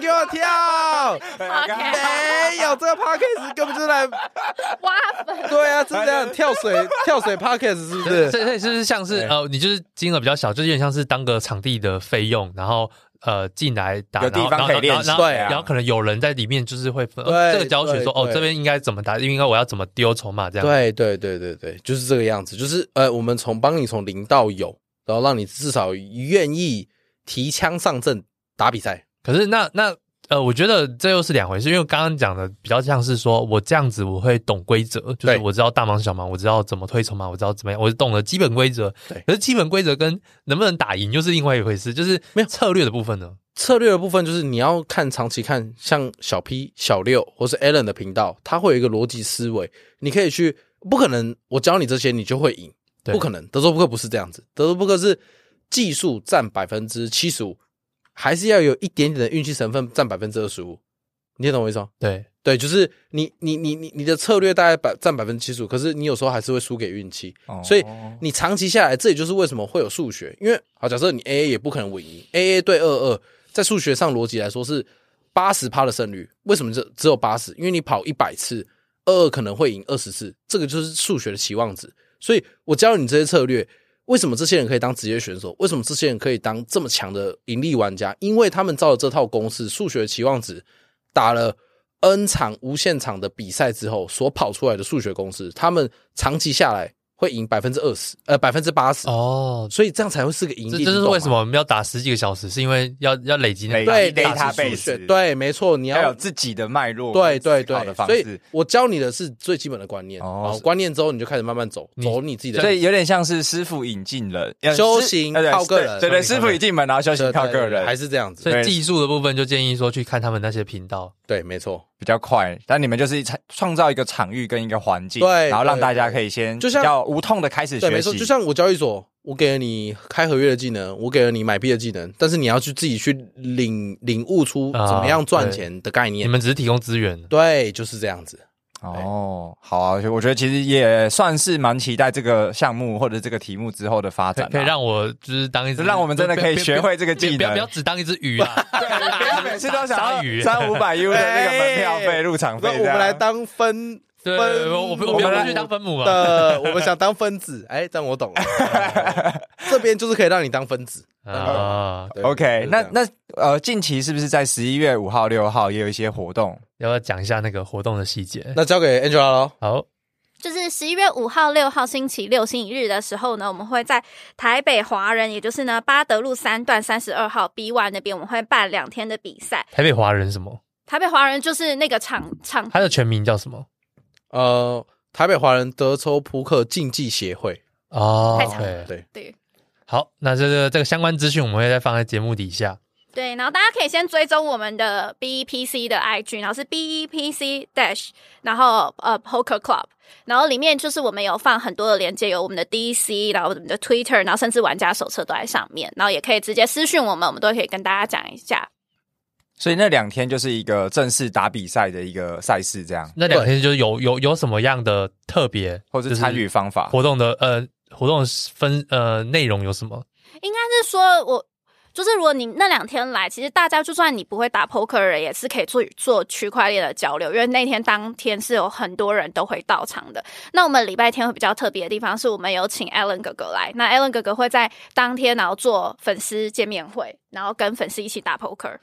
给我跳。没有这个 podcast 根本就是来挖粉，对啊，是这样跳水 [laughs] 跳水 podcast 是不是？这这就是像是呃，你就是金额比较小，就有点像是当个场地的费用，然后呃进来打，有地方可以练习，对，然后可能有人在里面就是会分这个教学说哦，这边应该怎么打，应该我要怎么丢筹码这样，对对对对对，就是这个样子，就是呃，我们从帮你从零到有，然后让你至少愿意提枪上阵打比赛。可是那那呃，我觉得这又是两回事，因为刚刚讲的比较像是说我这样子我会懂规则，就是我知道大忙小忙，我知道怎么推筹码，我知道怎么样，我懂了基本规则。对，可是基本规则跟能不能打赢又是另外一回事，就是没有策略的部分呢。策略的部分就是你要看长期看，像小 P、小六或是 Allen 的频道，他会有一个逻辑思维，你可以去，不可能我教你这些你就会赢，不可能。德州扑克不是这样子，德州扑克是技术占百分之七十五。还是要有一点点的运气成分，占百分之二十五，你听懂我意思吗？对对，就是你你你你你的策略大概百占百分之七十五，可是你有时候还是会输给运气，哦、所以你长期下来，这也就是为什么会有数学。因为好，假设你 A A 也不可能稳赢，A A 对二二，在数学上逻辑来说是八十趴的胜率，为什么只只有八十？因为你跑一百次，二二可能会赢二十次，这个就是数学的期望值。所以我教你这些策略。为什么这些人可以当职业选手？为什么这些人可以当这么强的盈利玩家？因为他们造了这套公式，数学期望值，打了 N 场无限场的比赛之后所跑出来的数学公式，他们长期下来。会赢百分之二十，呃，百分之八十哦，所以这样才会是个赢。这这是为什么我们要打十几个小时？是因为要要累积那对 database，对，没错，你要有自己的脉络，对对对，所以我教你的是最基本的观念哦，观念之后你就开始慢慢走，走你自己的。所以有点像是师傅引进人，修行靠个人，对对，师傅引进门，然后修行靠个人，还是这样子。所以技术的部分就建议说去看他们那些频道，对，没错。比较快，但你们就是创创造一个场域跟一个环境，对，然后让大家可以先就像要无痛的开始学习。对，没错，就像我交易所，我给了你开合约的技能，我给了你买币的技能，但是你要去自己去领领悟出怎么样赚钱的概念。你们只是提供资源，对，就是这样子。哦，好啊，我觉得其实也算是蛮期待这个项目或者这个题目之后的发展，可以让我就是当一只，让我们真的可以学会这个技能，不要不要只当一只鱼啊！[laughs] 对，每次都想要鱼，三五百 U 的那个门票费、入场费，我们来当分分，我我们要去当分母啊，我们想当分子，哎，这样我懂了，这边就是可以让你当分子啊。OK，那那呃，近期是不是在十一月五号、六号也有一些活动？要不要讲一下那个活动的细节？那交给 Angela 喽。好，就是十一月五号、六号星期六、星期日的时候呢，我们会在台北华人，也就是呢八德路三段三十二号 B One 那边，我们会办两天的比赛。台北华人什么？台北华人就是那个场场，它的全名叫什么？呃，台北华人德州扑克竞技协会。哦，太长了，对对。好，那这个这个相关资讯，我们会再放在节目底下。对，然后大家可以先追踪我们的 BEPC 的 IG，然后是 BEPC Dash，然后呃 Poker Club，然后里面就是我们有放很多的链接，有我们的 DC，然后我们的 Twitter，然后甚至玩家手册都在上面，然后也可以直接私讯我们，我们都可以跟大家讲一下。所以那两天就是一个正式打比赛的一个赛事，这样。那两天就是有有有什么样的特别或者是参与方法？活动的呃活动分呃内容有什么？应该是说我。就是如果你那两天来，其实大家就算你不会打 poker 的人，也是可以做做区块链的交流，因为那天当天是有很多人都会到场的。那我们礼拜天会比较特别的地方，是我们有请 Alan 哥哥来。那 Alan 哥哥会在当天然后做粉丝见面会，然后跟粉丝一起打 poker。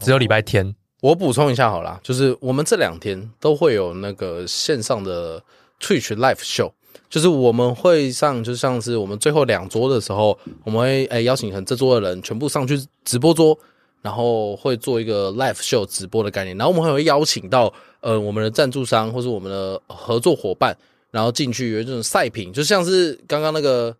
只有礼拜天，我补充一下好啦，就是我们这两天都会有那个线上的 Twitch Live Show。就是我们会上，就像是我们最后两桌的时候，我们会诶、欸、邀请很这桌的人全部上去直播桌，然后会做一个 live show 直播的概念，然后我们还会邀请到呃我们的赞助商或是我们的合作伙伴，然后进去有这种赛品，就像是刚刚那个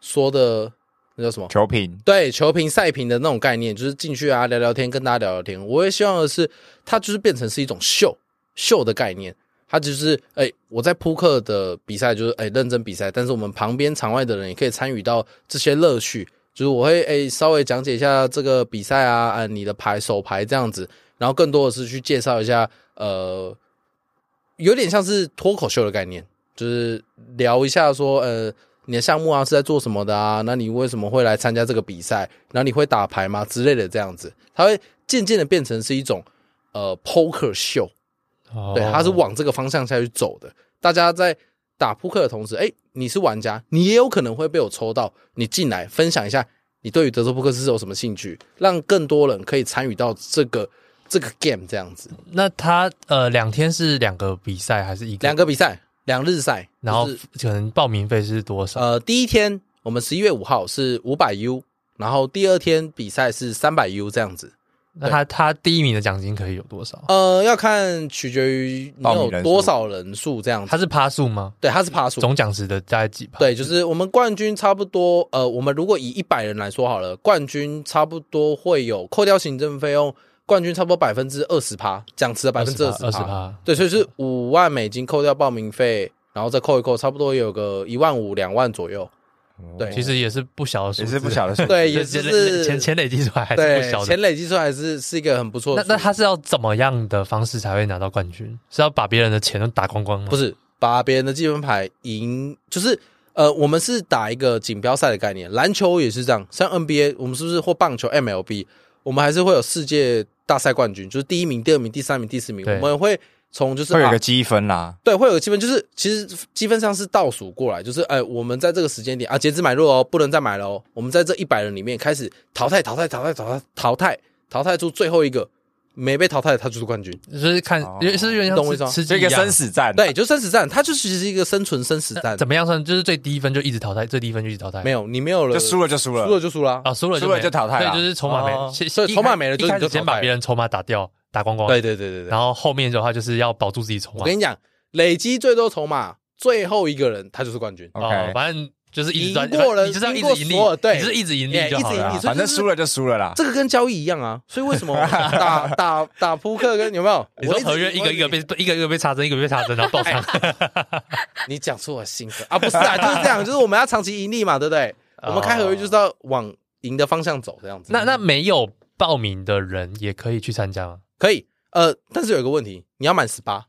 说的那叫什么球评，对，球评赛评的那种概念，就是进去啊聊聊天，跟大家聊聊天。我也希望的是，它就是变成是一种秀秀的概念。他就是哎、我在扑克的比赛就是哎、认真比赛，但是我们旁边场外的人也可以参与到这些乐趣。就是我会哎、稍微讲解一下这个比赛啊，啊，你的牌手牌这样子，然后更多的是去介绍一下，呃，有点像是脱口秀的概念，就是聊一下说呃。你的项目啊是在做什么的啊？那你为什么会来参加这个比赛？然后你会打牌吗？之类的这样子，它会渐渐的变成是一种呃 poker 秀，哦、对，他是往这个方向下去走的。大家在打扑克的同时，哎，你是玩家，你也有可能会被我抽到，你进来分享一下你对于德州扑克是有什么兴趣，让更多人可以参与到这个 [laughs] 这个 game 这样子。那他呃两天是两个比赛还是一个？两个比赛。两日赛，然后可能报名费是多少？呃，第一天我们十一月五号是五百 U，然后第二天比赛是三百 U 这样子。那他他第一名的奖金可以有多少？呃，要看取决于你有多少人数这样子。他是趴数吗？对，他是趴数。总奖池的大概几趴？对，就是我们冠军差不多。呃，我们如果以一百人来说好了，冠军差不多会有扣掉行政费用。冠军差不多百分之二十趴，奖池的百分之二十趴，对，所以是五万美金扣掉报名费，然后再扣一扣，差不多有个一万五两万左右。对，其实也是不小的数，也是不小的数，对，也是钱钱累积出来还是不小的，钱累积出来还是是一个很不错的。那那他是要怎么样的方式才会拿到冠军？是要把别人的钱都打光光吗？不是，把别人的积分牌赢，就是呃，我们是打一个锦标赛的概念，篮球也是这样，像 NBA，我们是不是或棒球 MLB，我们还是会有世界。大赛冠军就是第一名、第二名、第三名、第四名，我们会从就是会有个积分啦，对，会有个积分，就是其实积分上是倒数过来，就是哎，我们在这个时间点啊，截止买入哦，不能再买了哦，我们在这一百人里面开始淘汰、淘汰、淘汰、淘汰、淘汰、淘汰出最后一个。没被淘汰的他就是冠军，就是看，因为是有点像吃这个生死战，对，就生死战，它就其实是一个生存生死战。怎么样算？就是最低分就一直淘汰，最低分就一直淘汰。没有，你没有了，就输了就输了，输了就输了啊，输了输了就淘汰了。对，就是筹码没，所以筹码没了，就开始先把别人筹码打掉，打光光。对对对对对。然后后面的话就是要保住自己筹码。我跟你讲，累积最多筹码，最后一个人他就是冠军。OK，反正。就是赢过了，你就是一直赢利，对，你是一直赢利就好了，反正输了就输了啦。这个跟交易一样啊，所以为什么 [laughs] 打打打扑克跟有没有？你说合约一个一个被一个一个被插针，一个被插针，然后爆仓。你讲出我心声啊，不是啊，就是这样，[laughs] 就是我们要长期盈利嘛，对不对？我们开合约就是要往赢的方向走，这样子。那那没有报名的人也可以去参加吗？可以，呃，但是有一个问题，你要满十八，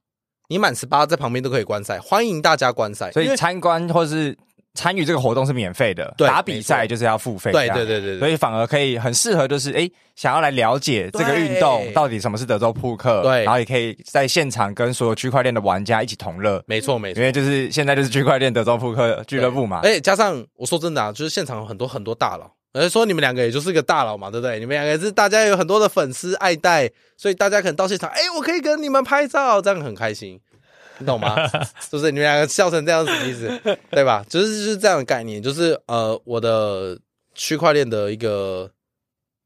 你满十八在旁边都可以观赛，欢迎大家观赛，所以参观或是。参与这个活动是免费的，对打比赛就是要付费。对对对对，所以反而可以很适合，就是哎，想要来了解这个运动到底什么是德州扑克，对，然后也可以在现场跟所有区块链的玩家一起同乐。没错没错，因为就是现在就是区块链德州扑克俱乐部嘛。哎，加上我说真的啊，就是现场有很多很多大佬，而说你们两个也就是个大佬嘛，对不对？你们两个是大家有很多的粉丝爱戴，所以大家可能到现场，哎，我可以跟你们拍照，这样很开心。你懂吗？[laughs] 是不是你们两个笑成这样子的意思，[laughs] 对吧？就是就是这样的概念，就是呃，我的区块链的一个，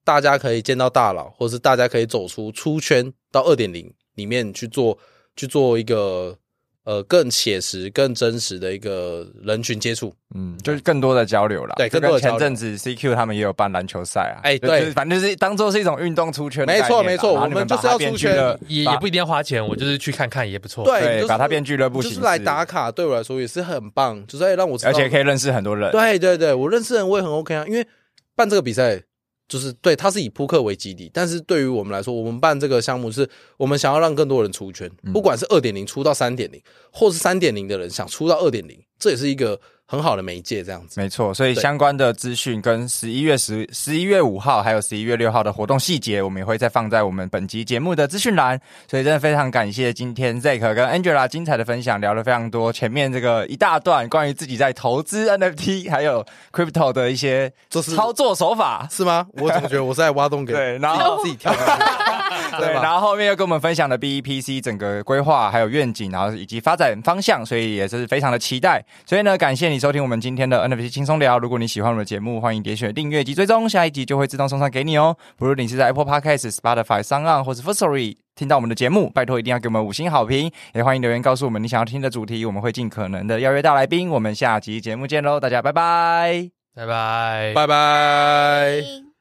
大家可以见到大佬，或是大家可以走出出圈到二点零里面去做，去做一个。呃，更写实、更真实的一个人群接触，嗯，就是更多的交流了。对，更多的。前阵子 CQ 他们也有办篮球赛啊，哎，对，反正就是当做是一种运动出圈。没错，没错，我们就是要出圈，也也不一定要花钱，我就是去看看也不错。对，把它变俱乐部就是来打卡，对我来说也是很棒，就是让我知道，而且可以认识很多人。对对对，我认识人我也很 OK 啊，因为办这个比赛。就是对，它是以扑克为基底，但是对于我们来说，我们办这个项目是我们想要让更多人出圈，不管是二点零出到三点零，或是三点零的人想出到二点零，这也是一个。很好的媒介，这样子没错。所以相关的资讯跟十一月十、十一月五号还有十一月六号的活动细节，我们也会再放在我们本集节目的资讯栏。所以真的非常感谢今天 Zack 跟 Angela 精彩的分享，聊了非常多前面这个一大段关于自己在投资 NFT 还有 Crypto 的一些就是操作手法，是吗？我怎么觉得我是在挖洞给 [laughs] 对，然后自己跳，[laughs] 对，然后后面又跟我们分享了 BEPC 整个规划还有愿景，然后以及发展方向，所以也是非常的期待。所以呢，感谢你。收听我们今天的 NFT 轻松聊。如果你喜欢我们的节目，欢迎点选订阅及追踪，下一集就会自动送上给你哦。不论你是在 Apple Podcast、Spotify、SoundOn 或是 Firstory 听到我们的节目，拜托一定要给我们五星好评，也欢迎留言告诉我们你想要听的主题，我们会尽可能的邀约大来宾。我们下集节目见喽，大家拜拜，拜拜，拜拜。